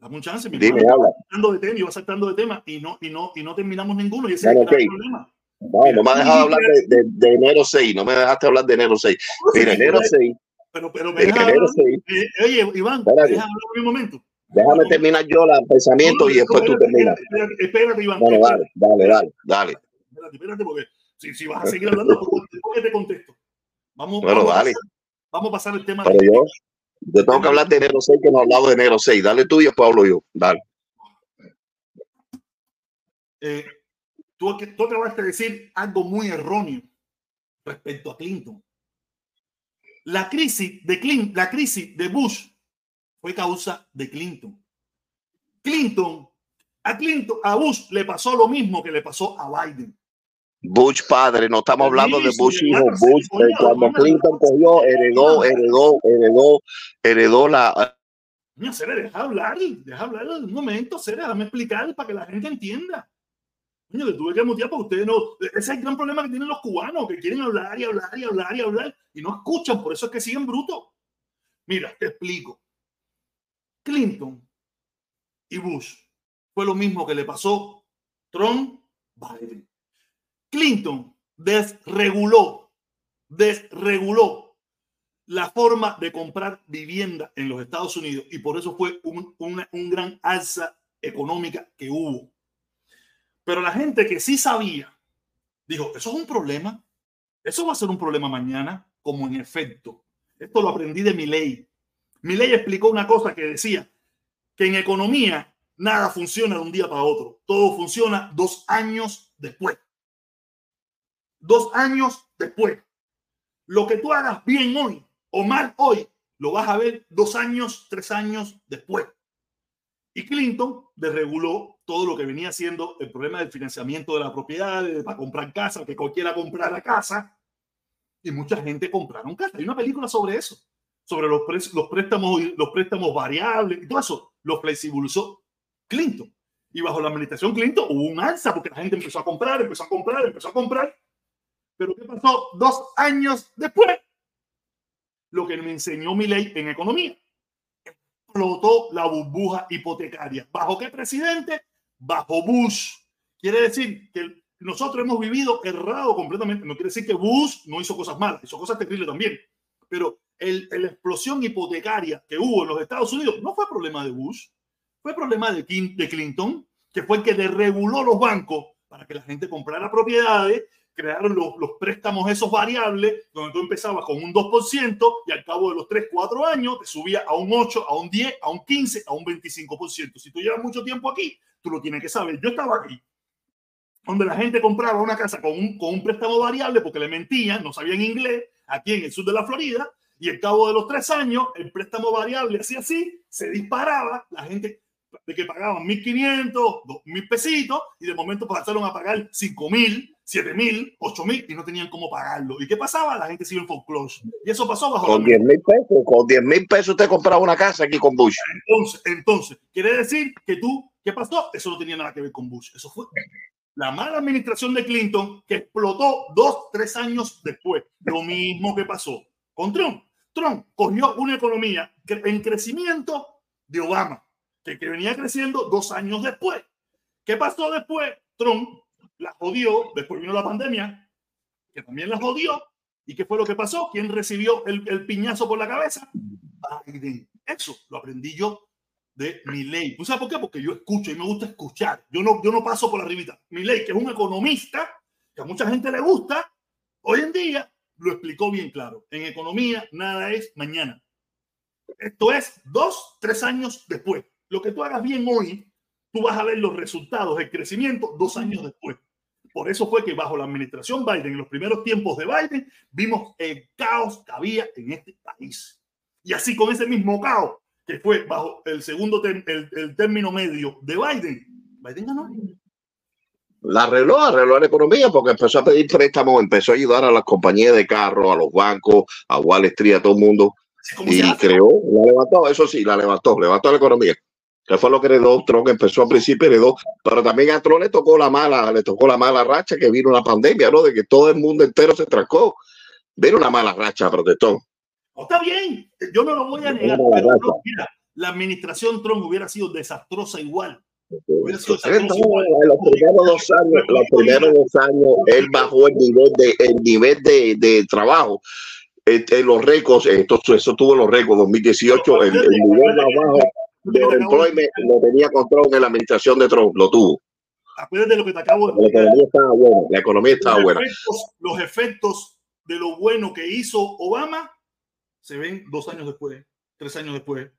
Dame un chance, mi Dime, hermano, saltando de tema, iba saltando de tema y no, y no, y no terminamos ninguno. Y ese bueno, es el okay. problema. No, no me has dejado hablar de, de, de, enero 6, no me dejaste hablar de enero 6. Mira, enero 6. Pero, pero me dejas hablar, eh, oye, Iván, me dejas hablar un momento. Déjame terminar yo el pensamiento no, y después tú terminas. Espérate, espérate, Iván. Bueno, dale, dale, dale, dale. Espérate, espérate, porque si, si vas a seguir hablando, ¿por qué te contesto? Vamos, bueno, vamos, dale. A pasar, vamos a pasar el tema. Pero yo, yo tengo que hablar de enero 6, que no he hablado de enero 6. Dale tú y después hablo yo. Dale. Eh, tú, tú acabaste de decir algo muy erróneo respecto a Clinton. La crisis de Clinton, la crisis de Bush fue causa de Clinton. Clinton, a Clinton, a Bush le pasó lo mismo que le pasó a Biden. Bush padre, no estamos hablando sí, de Bush hijo, Bush, eh, cuando Clinton cogió, heredó, heredó, heredó, heredó la... No, se le deja hablar, deja hablar un momento, se déjame explicar para que la gente entienda. Coño, le tuve que mutear porque ustedes no. Ese es el gran problema que tienen los cubanos, que quieren hablar y hablar y hablar y hablar y no escuchan, por eso es que siguen brutos. Mira, te explico. Clinton y Bush fue lo mismo que le pasó Trump Biden. Clinton desreguló, desreguló la forma de comprar vivienda en los Estados Unidos y por eso fue un, gran alza económica que hubo. Pero la gente que sí sabía, dijo, eso es un problema, eso va a ser un problema mañana, como en efecto. Esto lo aprendí de mi ley. Mi ley explicó una cosa que decía que en economía nada funciona de un día para otro. Todo funciona dos años después. Dos años después. Lo que tú hagas bien hoy o mal hoy, lo vas a ver dos años, tres años después. Y Clinton desreguló todo lo que venía siendo el problema del financiamiento de la propiedad, para comprar casa, que cualquiera comprara casa. Y mucha gente compraron casa. Hay una película sobre eso, sobre los, los, préstamos, los préstamos variables y todo eso. Lo flexibilizó Clinton. Y bajo la administración Clinton hubo un alza porque la gente empezó a comprar, empezó a comprar, empezó a comprar. Pero ¿qué pasó dos años después? Lo que me enseñó mi ley en economía. Explotó la burbuja hipotecaria. ¿Bajo qué presidente? Bajo Bush. Quiere decir que nosotros hemos vivido errado completamente. No quiere decir que Bush no hizo cosas malas, hizo cosas terribles también. Pero la explosión hipotecaria que hubo en los Estados Unidos no fue problema de Bush, fue problema de, de Clinton, que fue el que desreguló los bancos para que la gente comprara propiedades crearon los, los, préstamos esos variables, donde tú empezabas con un 2% y al cabo de los 3, 4 años te subía a un 8, a un 10, a un 15, a un 25%. Si tú llevas mucho tiempo aquí, tú lo tienes que saber. Yo estaba aquí, donde la gente compraba una casa con un, con un préstamo variable porque le mentían, no sabían inglés, aquí en el sur de la Florida, y al cabo de los tres años, el préstamo variable hacía así, se disparaba, la gente de que pagaban 1.500, 2.000 pesitos, y de momento pasaron a pagar 5.000, 7.000, 8.000 y no tenían cómo pagarlo. ¿Y qué pasaba? La gente sigue en foreclosure. Y eso pasó bajo Con 10 mil pesos, con 10 mil pesos usted compraba una casa aquí con Bush. Entonces, entonces, quiere decir que tú, ¿qué pasó? Eso no tenía nada que ver con Bush. Eso fue la mala administración de Clinton que explotó dos, tres años después. Lo mismo que pasó con Trump. Trump cogió una economía en crecimiento de Obama que, que venía creciendo dos años después. ¿Qué pasó después? Trump la jodió, después vino la pandemia, que también la jodió. ¿Y qué fue lo que pasó? ¿Quién recibió el, el piñazo por la cabeza? Eso lo aprendí yo de mi ley. ¿Tú sabes por qué? Porque yo escucho y me gusta escuchar. Yo no, yo no paso por la ribita. Mi ley, que es un economista, que a mucha gente le gusta, hoy en día lo explicó bien claro. En economía nada es mañana. Esto es dos, tres años después lo que tú hagas bien hoy, tú vas a ver los resultados, el crecimiento dos años después. Por eso fue que bajo la administración Biden, en los primeros tiempos de Biden, vimos el caos que había en este país. Y así con ese mismo caos que fue bajo el segundo el, el, término medio de Biden, Biden ganó. La arregló, arregló la economía porque empezó a pedir préstamos, empezó a ayudar a las compañías de carro, a los bancos, a Wall Street, a todo el mundo. Y creó, la levantó, eso sí, la levantó, levantó la economía que fue lo que heredó Trump, empezó al principio, heredó, pero también a Trump le tocó la mala, le tocó la mala racha que vino la pandemia, ¿no? De que todo el mundo entero se trancó. Vino una mala racha, protestó. Oh, está bien, yo no lo voy a negar, pero no, mira, la administración Trump hubiera sido desastrosa igual. Los primeros dos años, los primeros dos años, él bajó el nivel de, el nivel de, de trabajo. En, los récords, eso tuvo los récords 2018, el, el nivel más bajo lo tenía control en la administración de Trump, lo tuvo. Acuérdate de lo que te acabo de decir. La economía estaba buena. La economía estaba los buena. Efectos, los efectos de lo bueno que hizo Obama se ven dos años después, tres años después.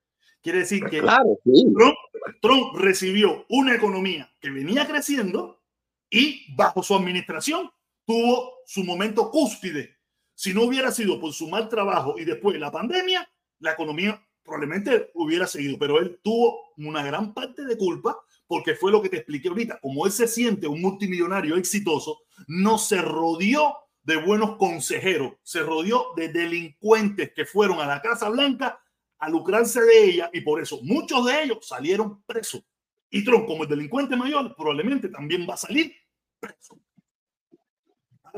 Quiere decir que claro, sí. Trump, Trump recibió una economía que venía creciendo y bajo su administración tuvo su momento cúspide. Si no hubiera sido por su mal trabajo y después la pandemia, la economía probablemente hubiera seguido, pero él tuvo una gran parte de culpa porque fue lo que te expliqué ahorita. Como él se siente un multimillonario exitoso, no se rodeó de buenos consejeros, se rodeó de delincuentes que fueron a la Casa Blanca a lucrarse de ella y por eso muchos de ellos salieron presos. Y Trump, como el delincuente mayor, probablemente también va a salir preso.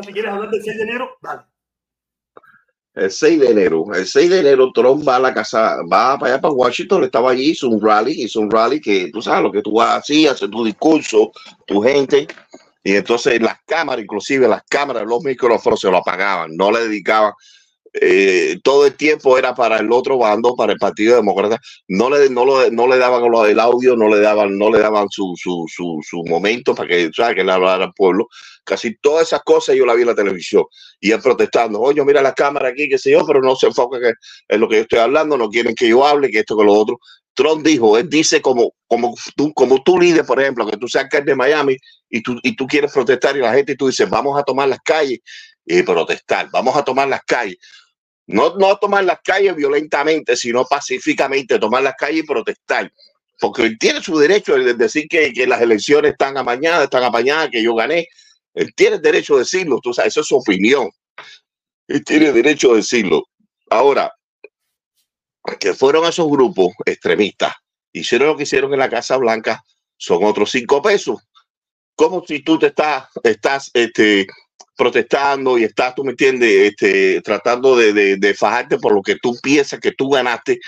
Si quieres hablar del 6 de enero, dale el 6 de enero. El 6 de enero Trump va a la casa, va para allá para Washington, estaba allí, hizo un rally, hizo un rally que tú sabes lo que tú hacías, tu discurso, tu gente. Y entonces las cámaras, inclusive las cámaras, los micrófonos se lo apagaban, no le dedicaban eh, todo el tiempo era para el otro bando, para el Partido Demócrata. No le, no, lo, no le daban el audio, no le daban, no le daban su, su, su, su momento para que, ¿sabes? que le hablara al pueblo. Casi todas esas cosas yo la vi en la televisión. Y él protestando, oye, mira la cámara aquí, qué sé yo, pero no se enfoca en lo que yo estoy hablando, no quieren que yo hable, que esto, que lo otro. Trump dijo, él dice como, como tú, como tú líder, por ejemplo, que tú seas alcalde de Miami y tú, y tú quieres protestar y la gente y tú dices, vamos a tomar las calles y protestar, vamos a tomar las calles. No, no tomar las calles violentamente, sino pacíficamente, tomar las calles y protestar. Porque él tiene su derecho de decir que, que las elecciones están amañadas, están apañadas, que yo gané. Él tiene el derecho de decirlo, tú sabes, eso es su opinión. Él tiene derecho de decirlo. Ahora, que fueron esos grupos extremistas, hicieron lo que hicieron en la Casa Blanca, son otros cinco pesos. Como si tú te estás, estás este, protestando y estás, tú me entiendes, este, tratando de, de, de, fajarte por lo que tú piensas que tú ganaste,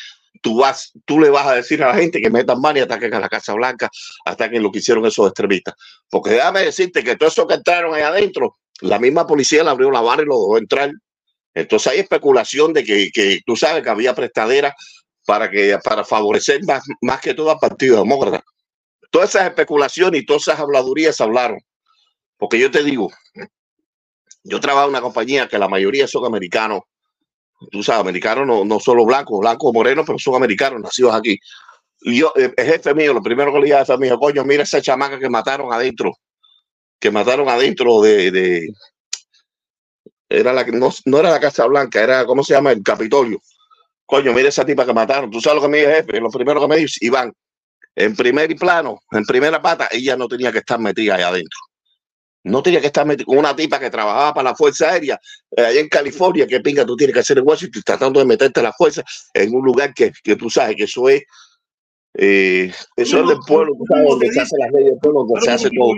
tú vas, tú le vas a decir a la gente que metan mano y ataquen a la Casa Blanca, ataquen lo que hicieron esos extremistas. Porque déjame decirte que todo eso que entraron ahí adentro, la misma policía le abrió la barra y lo dejó entrar. Entonces hay especulación de que, que tú sabes que había prestadera para que para favorecer más, más que todo al Partido Demócrata. Todas esas especulaciones y todas esas habladurías hablaron. Porque yo te digo, yo trabajo en una compañía que la mayoría son americanos. Tú sabes, americanos no, no solo blancos, blancos o morenos, pero son americanos, nacidos aquí. Y yo, eh, el jefe mío, lo primero que le dije a jefe mío, coño, mira esa chamaca que mataron adentro, que mataron adentro de, de era la no, no era la Casa Blanca, era, ¿cómo se llama? El Capitolio. Coño, mira esa tipa que mataron. Tú sabes lo que me dijo jefe, lo primero que me dijo, Iván, en primer plano, en primera pata, ella no tenía que estar metida ahí adentro. No tenía que estar con una tipa que trabajaba para la Fuerza Aérea eh, allá en California. que pinga tú tienes que hacer en Washington tratando de meterte la fuerza en un lugar que, que tú sabes que eso es. Eh, eso es del pueblo, tú sabes, donde se hace las leyes del pueblo, donde se hace todo.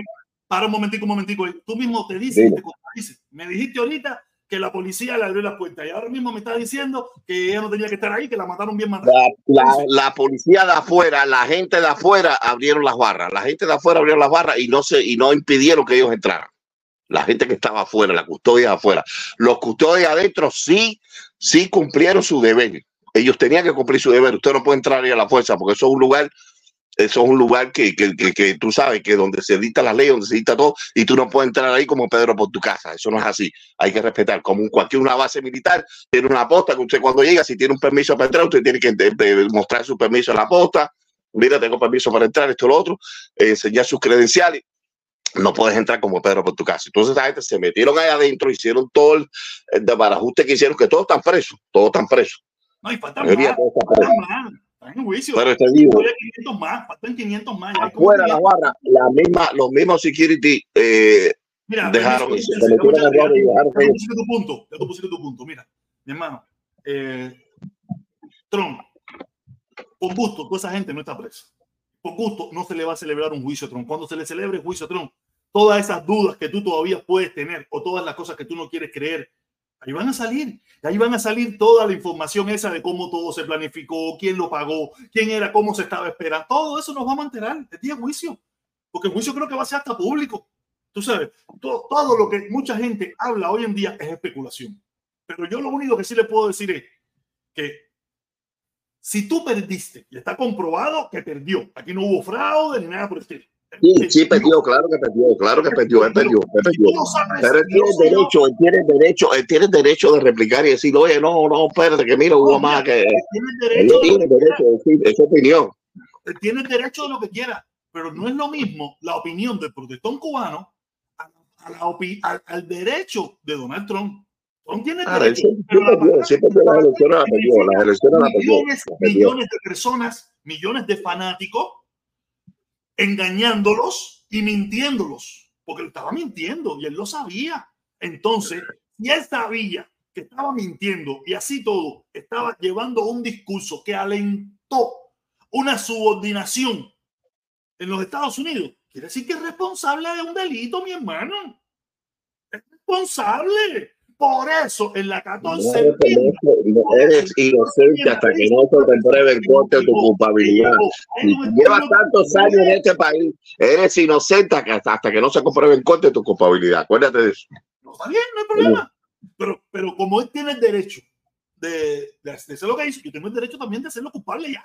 Para un momentico, un momentico. Tú mismo te dices, te contradices. Me dijiste ahorita que la policía le abrió la puerta y ahora mismo me está diciendo que ella no tenía que estar ahí, que la mataron bien matada. La, la, la, policía de afuera, la gente de afuera abrieron las barras, la gente de afuera abrieron las barras y no se y no impidieron que ellos entraran. La gente que estaba afuera, la custodia de afuera. Los custodios adentro sí, sí cumplieron su deber. Ellos tenían que cumplir su deber. Usted no puede entrar ahí a la fuerza porque eso es un lugar eso es un lugar que, que, que, que, tú sabes que donde se dicta la ley, donde se dicta todo, y tú no puedes entrar ahí como Pedro por tu casa. Eso no es así. Hay que respetar. Como cualquier una base militar, tiene una posta que usted cuando llega, si tiene un permiso para entrar, usted tiene que mostrar su permiso en la posta. Mira, tengo permiso para entrar, esto, lo otro, enseñar sus credenciales. No puedes entrar como Pedro por tu casa. Entonces, esa gente se metieron ahí adentro, hicieron todo el, el desbarajuste que hicieron, que todos están presos, todos están presos. No, y faltan más, faltan más. Están en juicio. Pero te digo, Todavía 500 más, faltan 500 más. Afuera la 500. barra, la misma, los mismos security eh, Mira, dejaron, permiso, se dejaron ya pusiste tu punto, ya tú pusiste tu punto. Mira, mi hermano, eh, Trump, por gusto, toda esa gente no está presa. Por gusto, no se le va a celebrar un juicio a Trump. Cuando se le celebre el juicio a Trump, todas esas dudas que tú todavía puedes tener o todas las cosas que tú no quieres creer, ahí van a salir. Ahí van a salir toda la información esa de cómo todo se planificó, quién lo pagó, quién era, cómo se estaba esperando. Todo eso nos va a mantener el día juicio. Porque el juicio creo que va a ser hasta público. Tú sabes, todo, todo lo que mucha gente habla hoy en día es especulación. Pero yo lo único que sí le puedo decir es que si tú perdiste y está comprobado que perdió, aquí no hubo fraude ni nada por el estilo. Sí, sí, perdió, claro que perdió, claro que perdió, él perdió, él perdió. Pero él tiene yo, derecho, él tiene derecho, él tiene derecho de replicar y decir, oye, no, no, espérate, que mira, hubo más que. Él tiene derecho de decir, es su opinión. tiene derecho de lo que quiera, pero no es lo mismo la opinión del protestón cubano a, la opi- al, al derecho de Donald Trump. Trump tiene él derecho, sí, sí pero la perdió, sí perdió las elecciones, las perdió, las elecciones las perdió. millones, las perdió. millones de personas, millones de fanáticos engañándolos y mintiéndolos, porque él estaba mintiendo y él lo sabía. Entonces, si él sabía que estaba mintiendo y así todo, estaba llevando un discurso que alentó una subordinación en los Estados Unidos, quiere decir que es responsable de un delito, mi hermano. Es responsable. Por eso, en la 14 No eres, no eres inocente hasta que no se te pruebe en corte tu culpabilidad. Llevas tantos años en este país, eres inocente hasta, que no se compruebe en corte tu culpabilidad. Acuérdate de eso. No, está bien, no hay problema. Pero, pero como él tiene el derecho de, de hacer lo que hizo, yo tengo el derecho también de hacerlo culpable ya.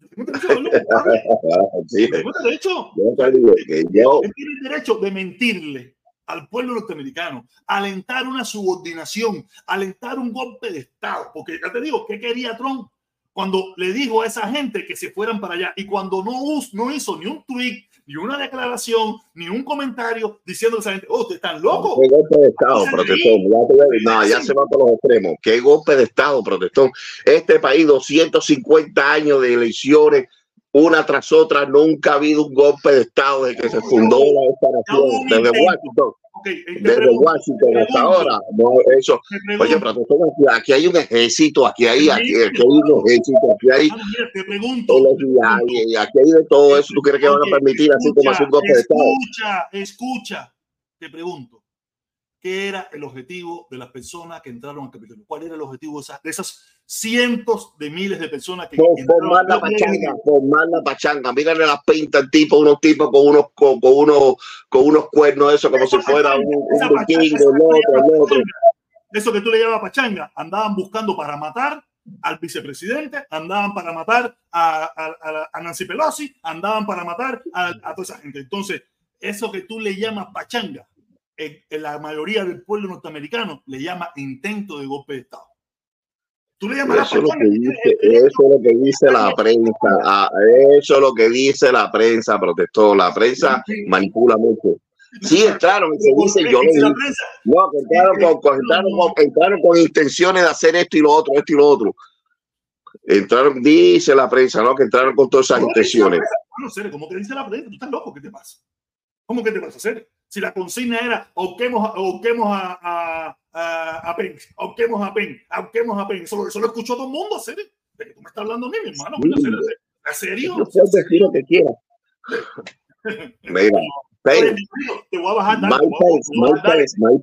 Yo tengo el derecho de hacerlo culpable. Sí, Yo tengo el derecho. yo yo, Él tiene el derecho de mentirle al pueblo norteamericano, alentar una subordinación, alentar un golpe de Estado. Porque ya te digo, ¿qué quería Trump cuando le dijo a esa gente que se fueran para allá? Y cuando no, no hizo ni un tweet, ni una declaración, ni un comentario diciendo a esa gente, oh, ustedes están locos. qué golpe de Estado, protestón. Ya No, ya se va por los extremos. Qué golpe de Estado, protestón. Este país, 250 años de elecciones, una tras otra, nunca ha habido un golpe de Estado desde que se fundó la nación, desde Washington, Ok, te desde Washington hasta ahora. No, eso. Oye, protestón, aquí, aquí hay un ejército, aquí hay, aquí, aquí hay un ejército, aquí hay Ah, te pregunto. y aquí hay de todo eso. ¿Tú crees que van a permitir así como hacer un golpe de Estado? Escucha, escucha. Te pregunto, ¿qué era el objetivo de las personas que entraron al Capitolio? ¿Cuál era el objetivo de esas, de esas cientos de miles de personas que entraron? formar la pachanga, formar la pachanga. Mírale las pintas al tipo, unos tipos con unos, con, con unos, con unos cuernos, eso como si esa fuera pachanga, un, un pachanga, vikingo, el otro, el otro. eso que tú le llamas pachanga, andaban buscando para matar al vicepresidente, andaban para matar a, Nancy Pelosi, andaban para matar a, toda esa gente. Entonces, eso que tú le llamas pachanga, en, la mayoría del pueblo norteamericano le llama intento de golpe de Estado. Tú le llamas eso, lo que dice, eso es lo que dice la prensa. Ah, eso es lo que dice la prensa, protestó. La prensa manipula mucho. Sí, entraron se dice yo No, entraron con, entraron, con, entraron con intenciones de hacer esto y lo otro, esto y lo otro. Entraron, dice la prensa, ¿no? Que entraron con todas esas intenciones. Bueno, ¿cómo que dice la prensa? ¿Tú estás loco? ¿Qué te pasa? ¿Cómo que te vas a hacer? Si la consigna era auquemos, auquemos a, a, a, a Penn, auquemos a Penn, auquemos a Penn. Eso, eso lo escuchó todo el mundo, ¿hacer? ¿De que tú me estás hablando a mí, mi hermano? ¿En serio? Yo puedo decir lo que quiera. Mira, Mike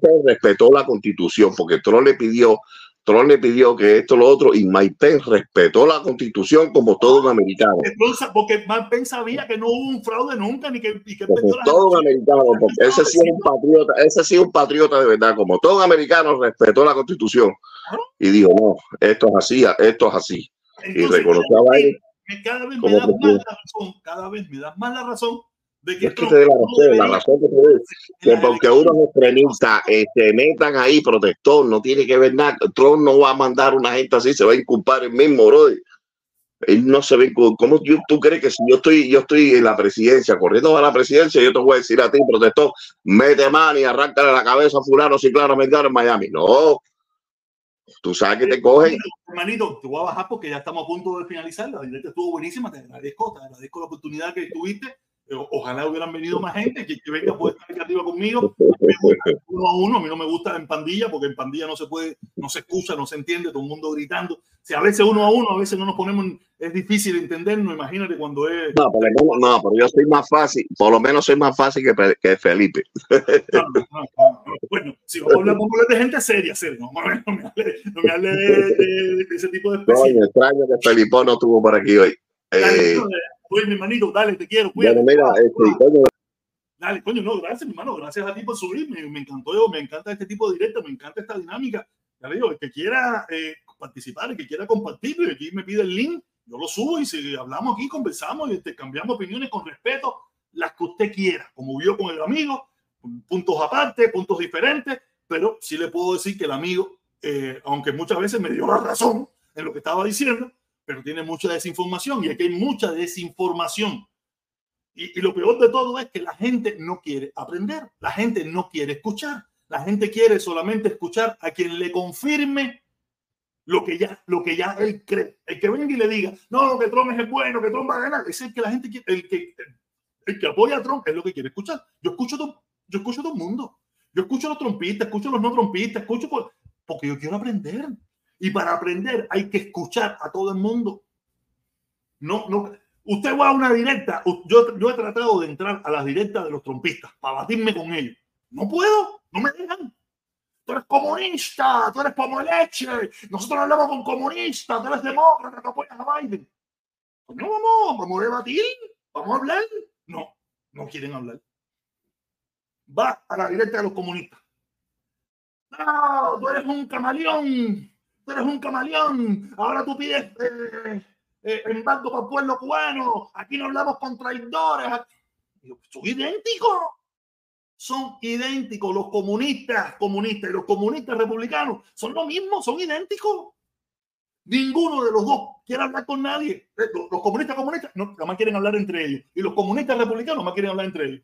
Pence respetó la constitución porque Trump le pidió Trump le pidió que esto, lo otro, y Mike Pence respetó la constitución como todo un americano. Porque Mike Pence sabía que no hubo un fraude nunca, ni que, y que como todo un americano, porque ese sí es un patriota, ese sí es un patriota de verdad, como todo un americano respetó la constitución y dijo, no, esto es así, esto es así. y reconoció a Biden. Cada vez me das más la razón, cada vez me das más la razón de que, es que te dé la razón, la razón que te que porque unos extremistas se metan ahí, protector, no tiene que ver nada. Trump no va a mandar una gente así, se va a inculpar el mismo, bro. Él no se ve ¿Cómo tú crees que si yo estoy, yo estoy en la presidencia, corriendo a la presidencia, yo te voy a decir a ti, protector, mete mano y arráncale la cabeza a fulano, si claro, en Miami? No. Tú sabes que te cogen. Hermanito, te voy a bajar porque ya estamos a punto de finalizar. La directa estuvo buenísima. Te agradezco, te agradezco la oportunidad que tuviste Ojalá hubieran venido más gente que, que venga puede estar creativa conmigo. Uno a uno, a mí no me gusta en pandilla porque en pandilla no se puede, no se escucha, no se entiende, todo el mundo gritando. Si a veces uno a uno, a veces no nos ponemos, es difícil entendernos, imagínate cuando es. No, pero, no, pero yo soy más fácil, por lo menos soy más fácil que, que Felipe. bueno, si vamos a hablar de gente seria, seria, no, me hable, no me hable de, ese tipo de especies. No, extraño que Felipe no estuvo por aquí hoy. Eh, Oye, mi hermanito, dale, te quiero. Cuídate. mira, este, coño. Dale, coño, no, gracias, mi hermano. Gracias a ti por subirme. Me encantó, me encanta este tipo de directo, me encanta esta dinámica. Ya le digo, el que quiera eh, participar, el que quiera compartir, aquí me pide el link, yo lo subo y si hablamos aquí, conversamos y cambiamos opiniones con respeto, las que usted quiera, como vio con el amigo, puntos aparte, puntos diferentes, pero sí le puedo decir que el amigo, eh, aunque muchas veces me dio la razón en lo que estaba diciendo, pero tiene mucha desinformación y aquí hay mucha desinformación. Y, lo peor de todo es que la gente no quiere aprender, la gente no quiere escuchar, la gente quiere solamente escuchar a quien le confirme lo que ya, lo que ya él cree. El que venga y le diga, no, que Trump es el bueno, que Trump va a ganar, es el que la gente quiere, el que, el que apoya a Trump es lo que quiere escuchar. Yo escucho, todo, yo escucho a todo el mundo. Yo escucho a los trompistas, escucho a los no trompistas, escucho porque yo quiero aprender. Y para aprender hay que escuchar a todo el mundo. No, no. Usted va a una directa. Yo, yo he tratado de entrar a las directas de los trompistas para batirme con ellos. No puedo, no me dejan. Tú eres comunista, tú eres como leche. Nosotros hablamos con comunistas, tú eres demócrata, tú apoyas a Biden. Pues no vamos, vamos a debatir, vamos a hablar. No, no quieren hablar. Va a la directa de los comunistas. No, tú eres un camaleón tú eres un camaleón, ahora tú pides eh, eh, embargo para el pueblo cubano, aquí no hablamos con traidores. Son idénticos, son idénticos los comunistas, comunistas y los comunistas republicanos, son lo mismo, son idénticos. Ninguno de los dos quiere hablar con nadie. Eh, los, comunistas comunistas no, más quieren hablar entre ellos. Y los comunistas republicanos más quieren hablar entre ellos.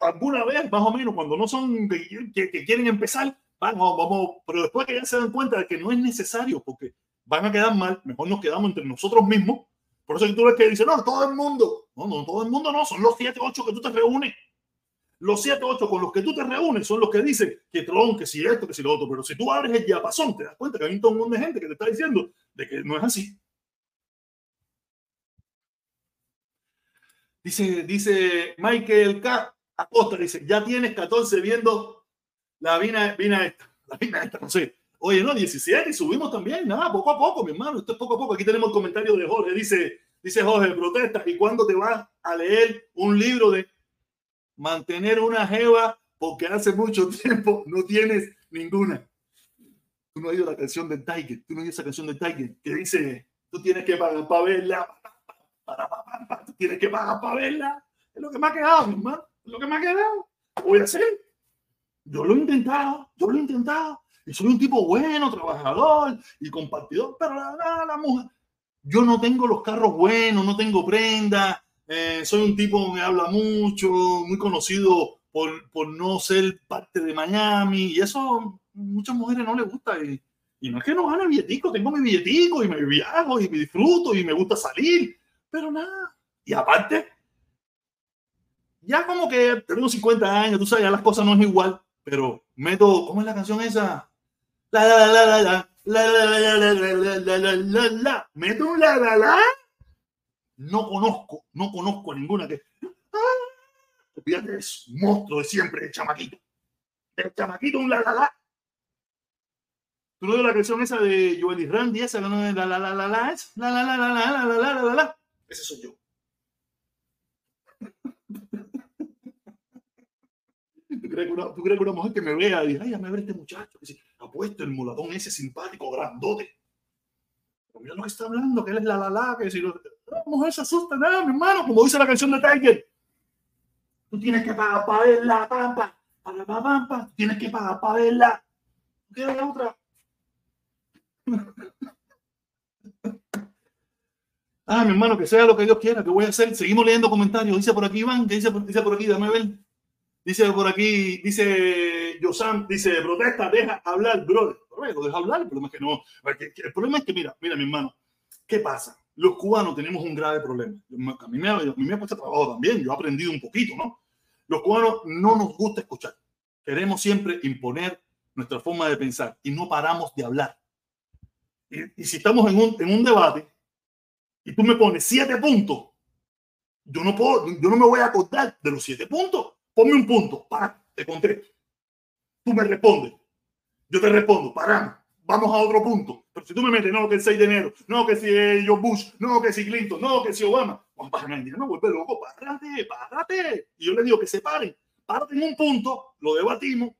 Alguna vez, más o menos, cuando no son que quieren empezar, vamos, vamos, pero después que ya se dan cuenta de que no es necesario porque van a quedar mal, mejor nos quedamos entre nosotros mismos. Por eso que tú ves que dice, no, todo el mundo. No, no, todo el mundo no, son los 7, 8 que tú te reúnes. Los 7, 8 con los que tú te reúnes son los que dicen que Tron, que si esto, que si lo otro. Pero si tú abres el yapasón, te das cuenta que hay un montón de gente que te está diciendo de que no es así. Dice, dice Michael K. Acosta, dice, ya tienes 14 viendo la vina, vina esta, la vina esta, no sé. Oye, no, 17 y subimos también, nada, poco a poco, mi hermano, esto es poco a poco. Aquí tenemos el comentario de Jorge, dice, dice Jorge, protesta, ¿y cuándo te vas a leer un libro de mantener una jeva porque hace mucho tiempo no tienes ninguna? Tú no has oído la canción de Tiger, tú no has oído esa canción de Tiger que dice, tú tienes que pagar para verla, tú tienes que pagar para verla. Es lo que me ha quedado, mi hermano, es lo que me ha quedado. Voy a hacer. Yo lo he intentado, yo lo he intentado. Y soy un tipo bueno, trabajador y compartidor, pero la, la, la mujer, yo no tengo los carros buenos, no tengo prenda, eh, soy un tipo que habla mucho, muy conocido por, por, no ser parte de Miami, y eso muchas mujeres no les gusta. Y, y no es que no gane billetico, tengo mi billetico y me viajo y me disfruto y me gusta salir, pero nada. Y aparte, ya como que tengo 50 años, tú sabes, ya las cosas no es igual, pero meto, ¿cómo es la canción esa? La la la la la la la la la la la la la un la la la no conozco, no conozco ninguna que. ¡Ah! Fíjate, es monstruo de siempre, el chamaquito. El chamaquito, un la la la. ¿Tú no la canción esa de Joel y Randy? Esa, la la la la la la la la la la la la la la la la Ese soy yo. ¿Tú ¿Tú crees que una mujer que me vea y diga, ay, ya me ve este muchacho? Que ha puesto el mulatón ese simpático, grandote. Pero mira lo que está hablando, que él es la la la, que si lo, la mujer se asusta, nada, mi hermano, como dice la canción de Tiger. Tú tienes que pagar para verla, pampa, para pampa, tienes que pagar para verla. ¿Qué es la otra? Ah, mi hermano, que sea lo que Dios quiera, que voy a hacer. Seguimos leyendo comentarios. Dice por aquí Iván, que dice, dice por aquí, dame ver. Dice por aquí, dice Yosam, dice, protesta, deja hablar, brother. Lo deja hablar, el problema es que no. El problema es que, mira, mira, mi hermano, ¿qué pasa? los cubanos tenemos un grave problema. A mí me, a mí me cuesta trabajo también, yo he aprendido un poquito, ¿no? Los cubanos no nos gusta escuchar. Queremos siempre imponer nuestra forma de pensar y no paramos de hablar. Y, y si estamos en un, en un, debate y tú me pones siete puntos, yo no puedo, yo no me voy a acordar de los siete puntos. Ponme un punto, para, te contesto. Tú me respondes. Yo te respondo, paramos vamos a otro punto. Pero si tú me metes, no, que el 6 de enero, no, que si George Bush, no, que si Clinton, no, que si Obama, Juan Pajamendía no vuelve loco, párate, párate. Y yo le digo que se paren, párate en un punto, lo debatimos.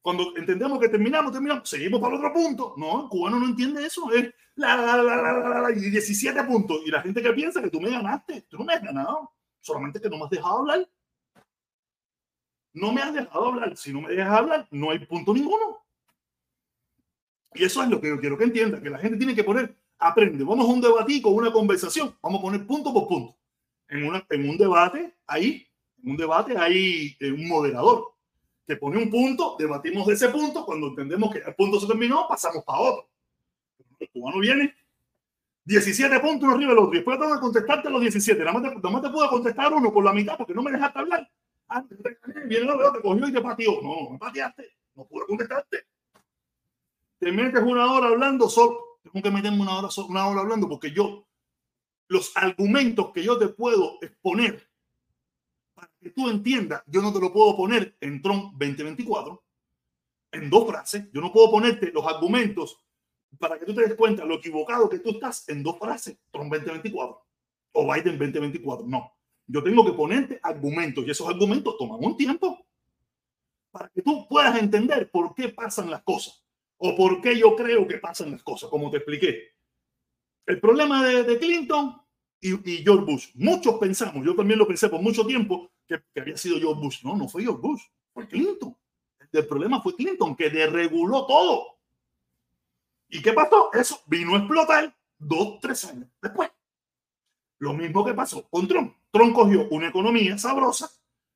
Cuando entendemos que terminamos, terminamos, seguimos para otro punto. No, el cubano no entiende eso. Es la, la, la, la, y 17 puntos. Y la gente que piensa que tú me ganaste, tú no me has ganado. Solamente que no me has dejado hablar. No me has dejado hablar. Si no me dejas hablar, no hay punto ninguno. Y eso es lo que yo quiero que entienda, que la gente tiene que poner, aprende, vamos a un debatico, una conversación, vamos a poner punto por punto. En, una, un debate, ahí, en un debate hay eh, un moderador que pone un punto, debatimos de ese punto, cuando entendemos que el punto se terminó, pasamos para otro. El cubano viene, 17 puntos arriba del otro, y después tengo que contestarte los 17, nada más te, nada más te puedo contestar uno por la mitad porque no me dejaste hablar. Antes viene otro, te cogió y te pateó. No, no me pateaste, no pude contestarte te metes una hora hablando, solo tengo que meterme una hora, una hora hablando porque yo, los argumentos que yo te puedo exponer para que tú entiendas, yo no te lo puedo poner en Tron 2024 en dos frases. Yo no puedo ponerte los argumentos para que tú te des cuenta lo equivocado que tú estás en dos frases, Trump 2024 o Biden 2024. No, yo tengo que ponerte argumentos y esos argumentos toman un tiempo para que tú puedas entender por qué pasan las cosas o por qué yo creo que pasan las cosas, como te expliqué. El problema de, Clinton y, y, George Bush, muchos pensamos, yo también lo pensé por mucho tiempo, que, que, había sido George Bush. No, no fue George Bush, fue Clinton. El problema fue Clinton, que desreguló todo. ¿Y qué pasó? Eso vino a explotar dos, tres años después. Lo mismo que pasó con Trump. Trump cogió una economía sabrosa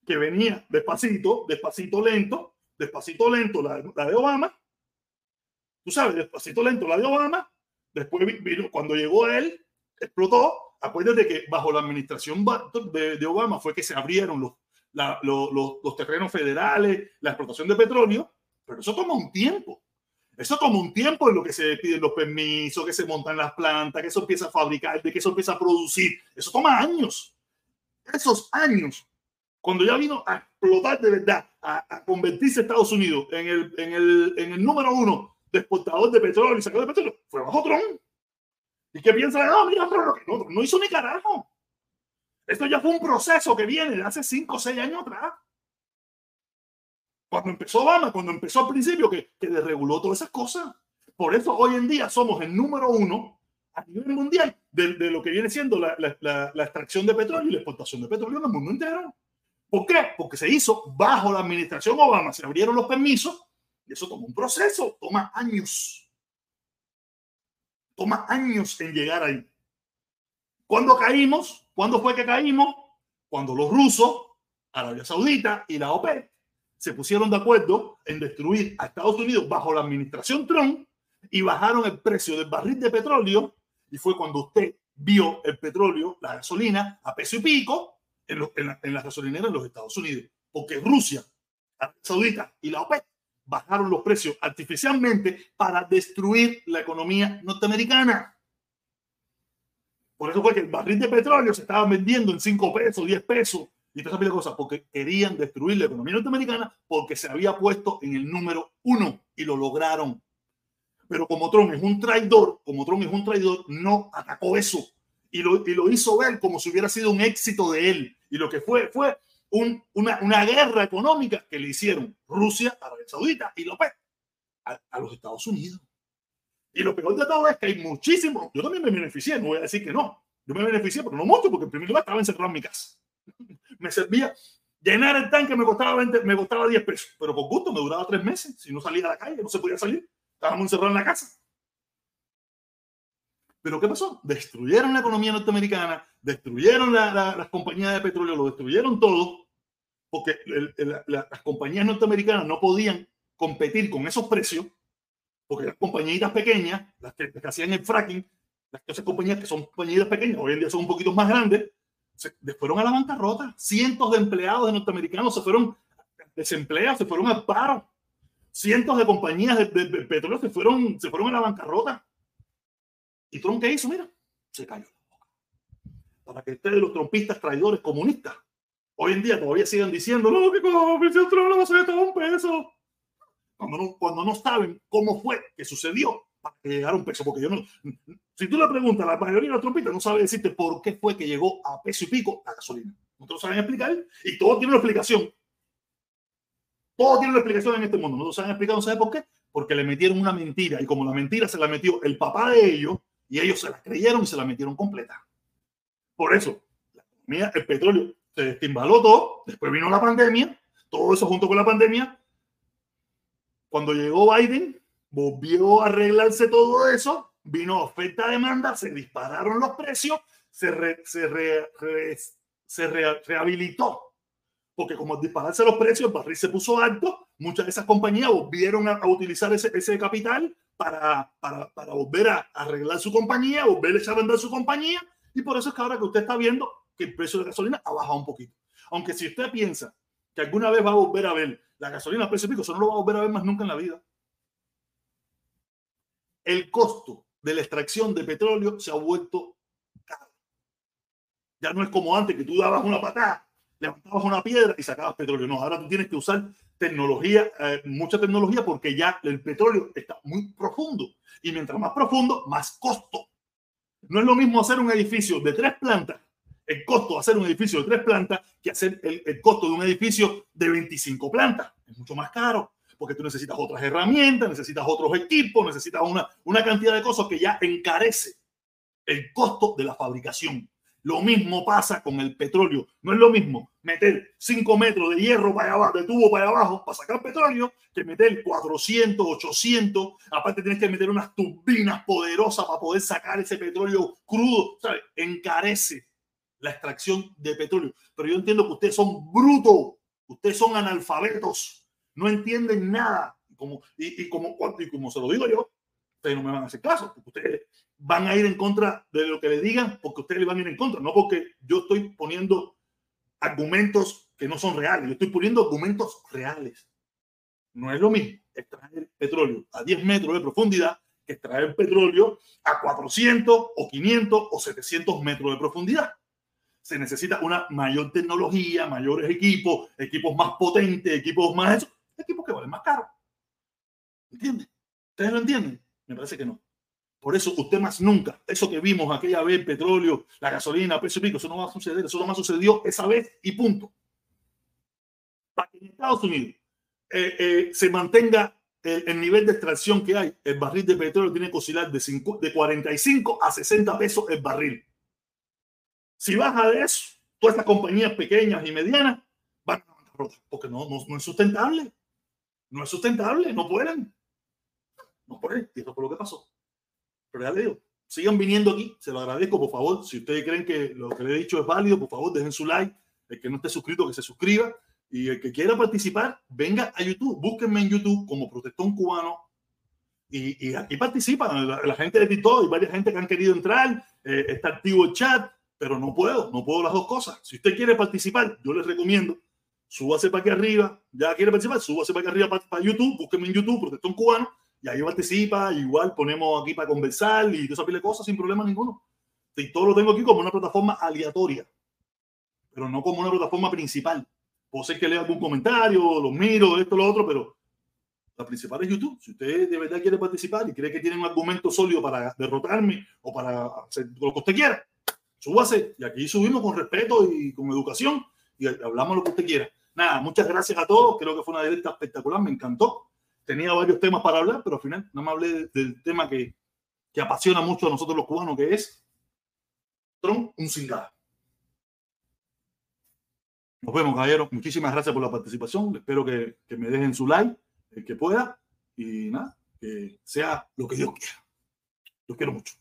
que venía despacito, despacito lento, despacito lento la, la de Obama, tú sabes, despacito lento la de Obama, después vino, cuando llegó él, explotó. Acuérdate que bajo la administración de, de Obama fue que se abrieron los, la, los, los, los, terrenos federales, la explotación de petróleo, pero eso toma un tiempo. Eso toma un tiempo en lo que se piden los permisos, que se montan las plantas, que eso empieza a fabricar, de que eso empieza a producir. Eso toma años. Esos años, cuando ya vino a explotar de verdad, a, a convertirse Estados Unidos en el, en, el, en el número uno de exportador de petróleo y sacador de petróleo, fue bajo Trump. ¿Y qué piensa? No, mira, no, no hizo ni carajo. Esto ya fue un proceso que viene de hace 5 o 6 años atrás. Cuando empezó Obama, cuando empezó al principio, que, que desreguló todas esas cosas. Por eso hoy en día somos el número uno a nivel mundial de, de lo que viene siendo la, la, la, extracción de petróleo y la exportación de petróleo en el mundo entero. ¿Por qué? Porque se hizo bajo la administración Obama, se abrieron los permisos y eso toma un proceso, toma años. Toma años en llegar ahí. ¿Cuándo caímos? ¿Cuándo fue que caímos? Cuando los rusos, Arabia Saudita y la OPEP se pusieron de acuerdo en destruir a Estados Unidos bajo la administración Trump y bajaron el precio del barril de petróleo y fue cuando usted vio el petróleo, la gasolina, a peso y pico en, en, las gasolineras en los Estados Unidos. Porque Rusia, Arabia Saudita y la OPEP bajaron los precios artificialmente para destruir la economía norteamericana. Por eso fue que el barril de petróleo se estaba vendiendo en 5 pesos, 10 pesos y todas esas cosas, porque querían destruir la economía norteamericana porque se había puesto en el número uno y lo lograron. Pero como Trump es un traidor, como Trump es un traidor, no atacó eso y lo, y lo hizo ver como si hubiera sido un éxito de él. Y lo que fue fue un, una, una, guerra económica que le hicieron Rusia, Arabia Saudita y López a, a, los Estados Unidos. Y lo peor de todo es que hay muchísimos. Yo también me beneficié, no voy a decir que no. Yo me beneficié, pero no mucho, porque en primer lugar estaba encerrado en mi casa. Me servía llenar el tanque, me costaba, 20, me costaba 10 pesos, pero por gusto me duraba tres meses. Si no salía a la calle, no se podía salir. Estábamos encerrados en la casa. Pero ¿qué pasó? Destruyeron la economía norteamericana, destruyeron la, la, las compañías de petróleo, lo destruyeron todo, porque el, el, la, las compañías norteamericanas no podían competir con esos precios, porque las compañías pequeñas, las que, las que hacían el fracking, las que compañías que son compañías pequeñas, hoy en día son un poquito más grandes, se fueron a la bancarrota. Cientos de empleados de norteamericanos se fueron desempleados, se fueron al paro. Cientos de compañías de, de, de petróleo se fueron, se fueron a la bancarrota. ¿Y Trump qué hizo? Mira, se cayó la. Para que ustedes, los trompistas traidores comunistas, hoy en día todavía sigan diciendo, no, que como el Trump no va a ser todo un peso. Cuando no, cuando no saben cómo fue que sucedió para que llegara un peso. Porque yo no, si tú le preguntas la mayoría de los trompistas, no sabe decirte por qué fue que llegó a peso y pico la gasolina. No te lo saben explicar y todo tiene una explicación. Todo tiene una explicación en este mundo. No lo saben explicar, no saben por qué. Porque le metieron una mentira y como la mentira se la metió el papá de ellos, y ellos se la creyeron y se la metieron completa. Por eso, la economía, el petróleo se destimbaló todo, después vino la pandemia, todo eso junto con la pandemia. Cuando llegó Biden, volvió a arreglarse todo eso, vino oferta-demanda, se dispararon los precios, se, re, se, re, re, se rehabilitó. Porque como al dispararse los precios, el barril se puso alto, muchas de esas compañías volvieron a, a utilizar ese, ese capital para, para, para volver a arreglar su compañía, volver a echar a vender su compañía. Y por eso es que ahora que usted está viendo que el precio de la gasolina ha bajado un poquito. Aunque si usted piensa que alguna vez va a volver a ver la gasolina a precio pico, eso no lo va a volver a ver más nunca en la vida. El costo de la extracción de petróleo se ha vuelto caro. Ya no es como antes que tú dabas una patada, levantabas una piedra y sacabas petróleo. No, ahora tú tienes que usar tecnología, eh, mucha tecnología, porque ya el petróleo está muy profundo. Y mientras más profundo, más costo. No es lo mismo hacer un edificio de tres plantas, el costo de hacer un edificio de tres plantas, que hacer el, el costo de un edificio de 25 plantas. Es mucho más caro, porque tú necesitas otras herramientas, necesitas otros equipos, necesitas una, una cantidad de cosas que ya encarece el costo de la fabricación. Lo mismo pasa con el petróleo. No es lo mismo meter 5 metros de hierro para abajo, de tubo para abajo, para sacar petróleo, que meter 400, 800. Aparte tienes que meter unas turbinas poderosas para poder sacar ese petróleo crudo. ¿sabes? Encarece la extracción de petróleo. Pero yo entiendo que ustedes son brutos, ustedes son analfabetos, no entienden nada. Como, y, y, como, y como se lo digo yo, ustedes no me van a hacer caso, porque ustedes van a ir en contra de lo que le digan porque ustedes le van a ir en contra, no porque yo estoy poniendo argumentos que no son reales, yo estoy poniendo argumentos reales. No es lo mismo extraer petróleo a 10 metros de profundidad que extraer petróleo a 400 o 500 o 700 metros de profundidad. Se necesita una mayor tecnología, mayores equipos, equipos más potentes, equipos más... Equipos que valen más caro. ¿Entienden? ¿Ustedes lo entienden? Me parece que no. Por eso usted más nunca, eso que vimos aquella vez, petróleo, la gasolina, precio pico, eso no va a suceder, eso no más sucedió esa vez y punto. Para que en Estados Unidos eh, eh, se mantenga el, nivel de extracción que hay, el barril de petróleo tiene que oscilar de, de 45 a 60 pesos el barril. Si baja de eso, todas estas compañías pequeñas y medianas van a porque no, no, es sustentable. No es sustentable, no pueden. No pueden. Y eso fue lo que pasó. Pero ya le digo, sigan viniendo aquí, se lo agradezco, por favor. Si ustedes creen que lo que le he dicho es válido, por favor, dejen su like. El que no esté suscrito, que se suscriba. Y el que quiera participar, venga a YouTube. Búsquenme en YouTube como Protestón Cubano. Y, aquí participan la, gente de TikTok y varias gente que han querido entrar. Eh, está activo el chat, pero no puedo, no puedo las dos cosas. Si usted quiere participar, yo les recomiendo, súbase para aquí arriba. Ya quiere participar, súbase para aquí arriba para, YouTube. Búsquenme en YouTube, Protestón Cubano. Y ahí participa. Igual ponemos aquí para conversar y esa cosas sin problema ninguno. Y todo lo tengo aquí como una plataforma aleatoria, pero no como una plataforma principal. Puedo ser que lea algún comentario, los miro, esto, lo otro, pero la principal es YouTube. Si usted de verdad quiere participar y cree que tiene un argumento sólido para derrotarme o para hacer lo que usted quiera, súbase. Y aquí subimos con respeto y con educación y hablamos lo que usted quiera. Nada, muchas gracias a todos. Creo que fue una directa espectacular, me encantó. Tenía varios temas para hablar, pero al final no me hablé del tema que, que apasiona mucho a nosotros los cubanos, que es Trump, un cingado. Nos vemos, caballeros. Muchísimas gracias por la participación. Espero que, que me dejen su like, el que pueda. Y nada, que sea lo que Dios quiera. Los quiero mucho.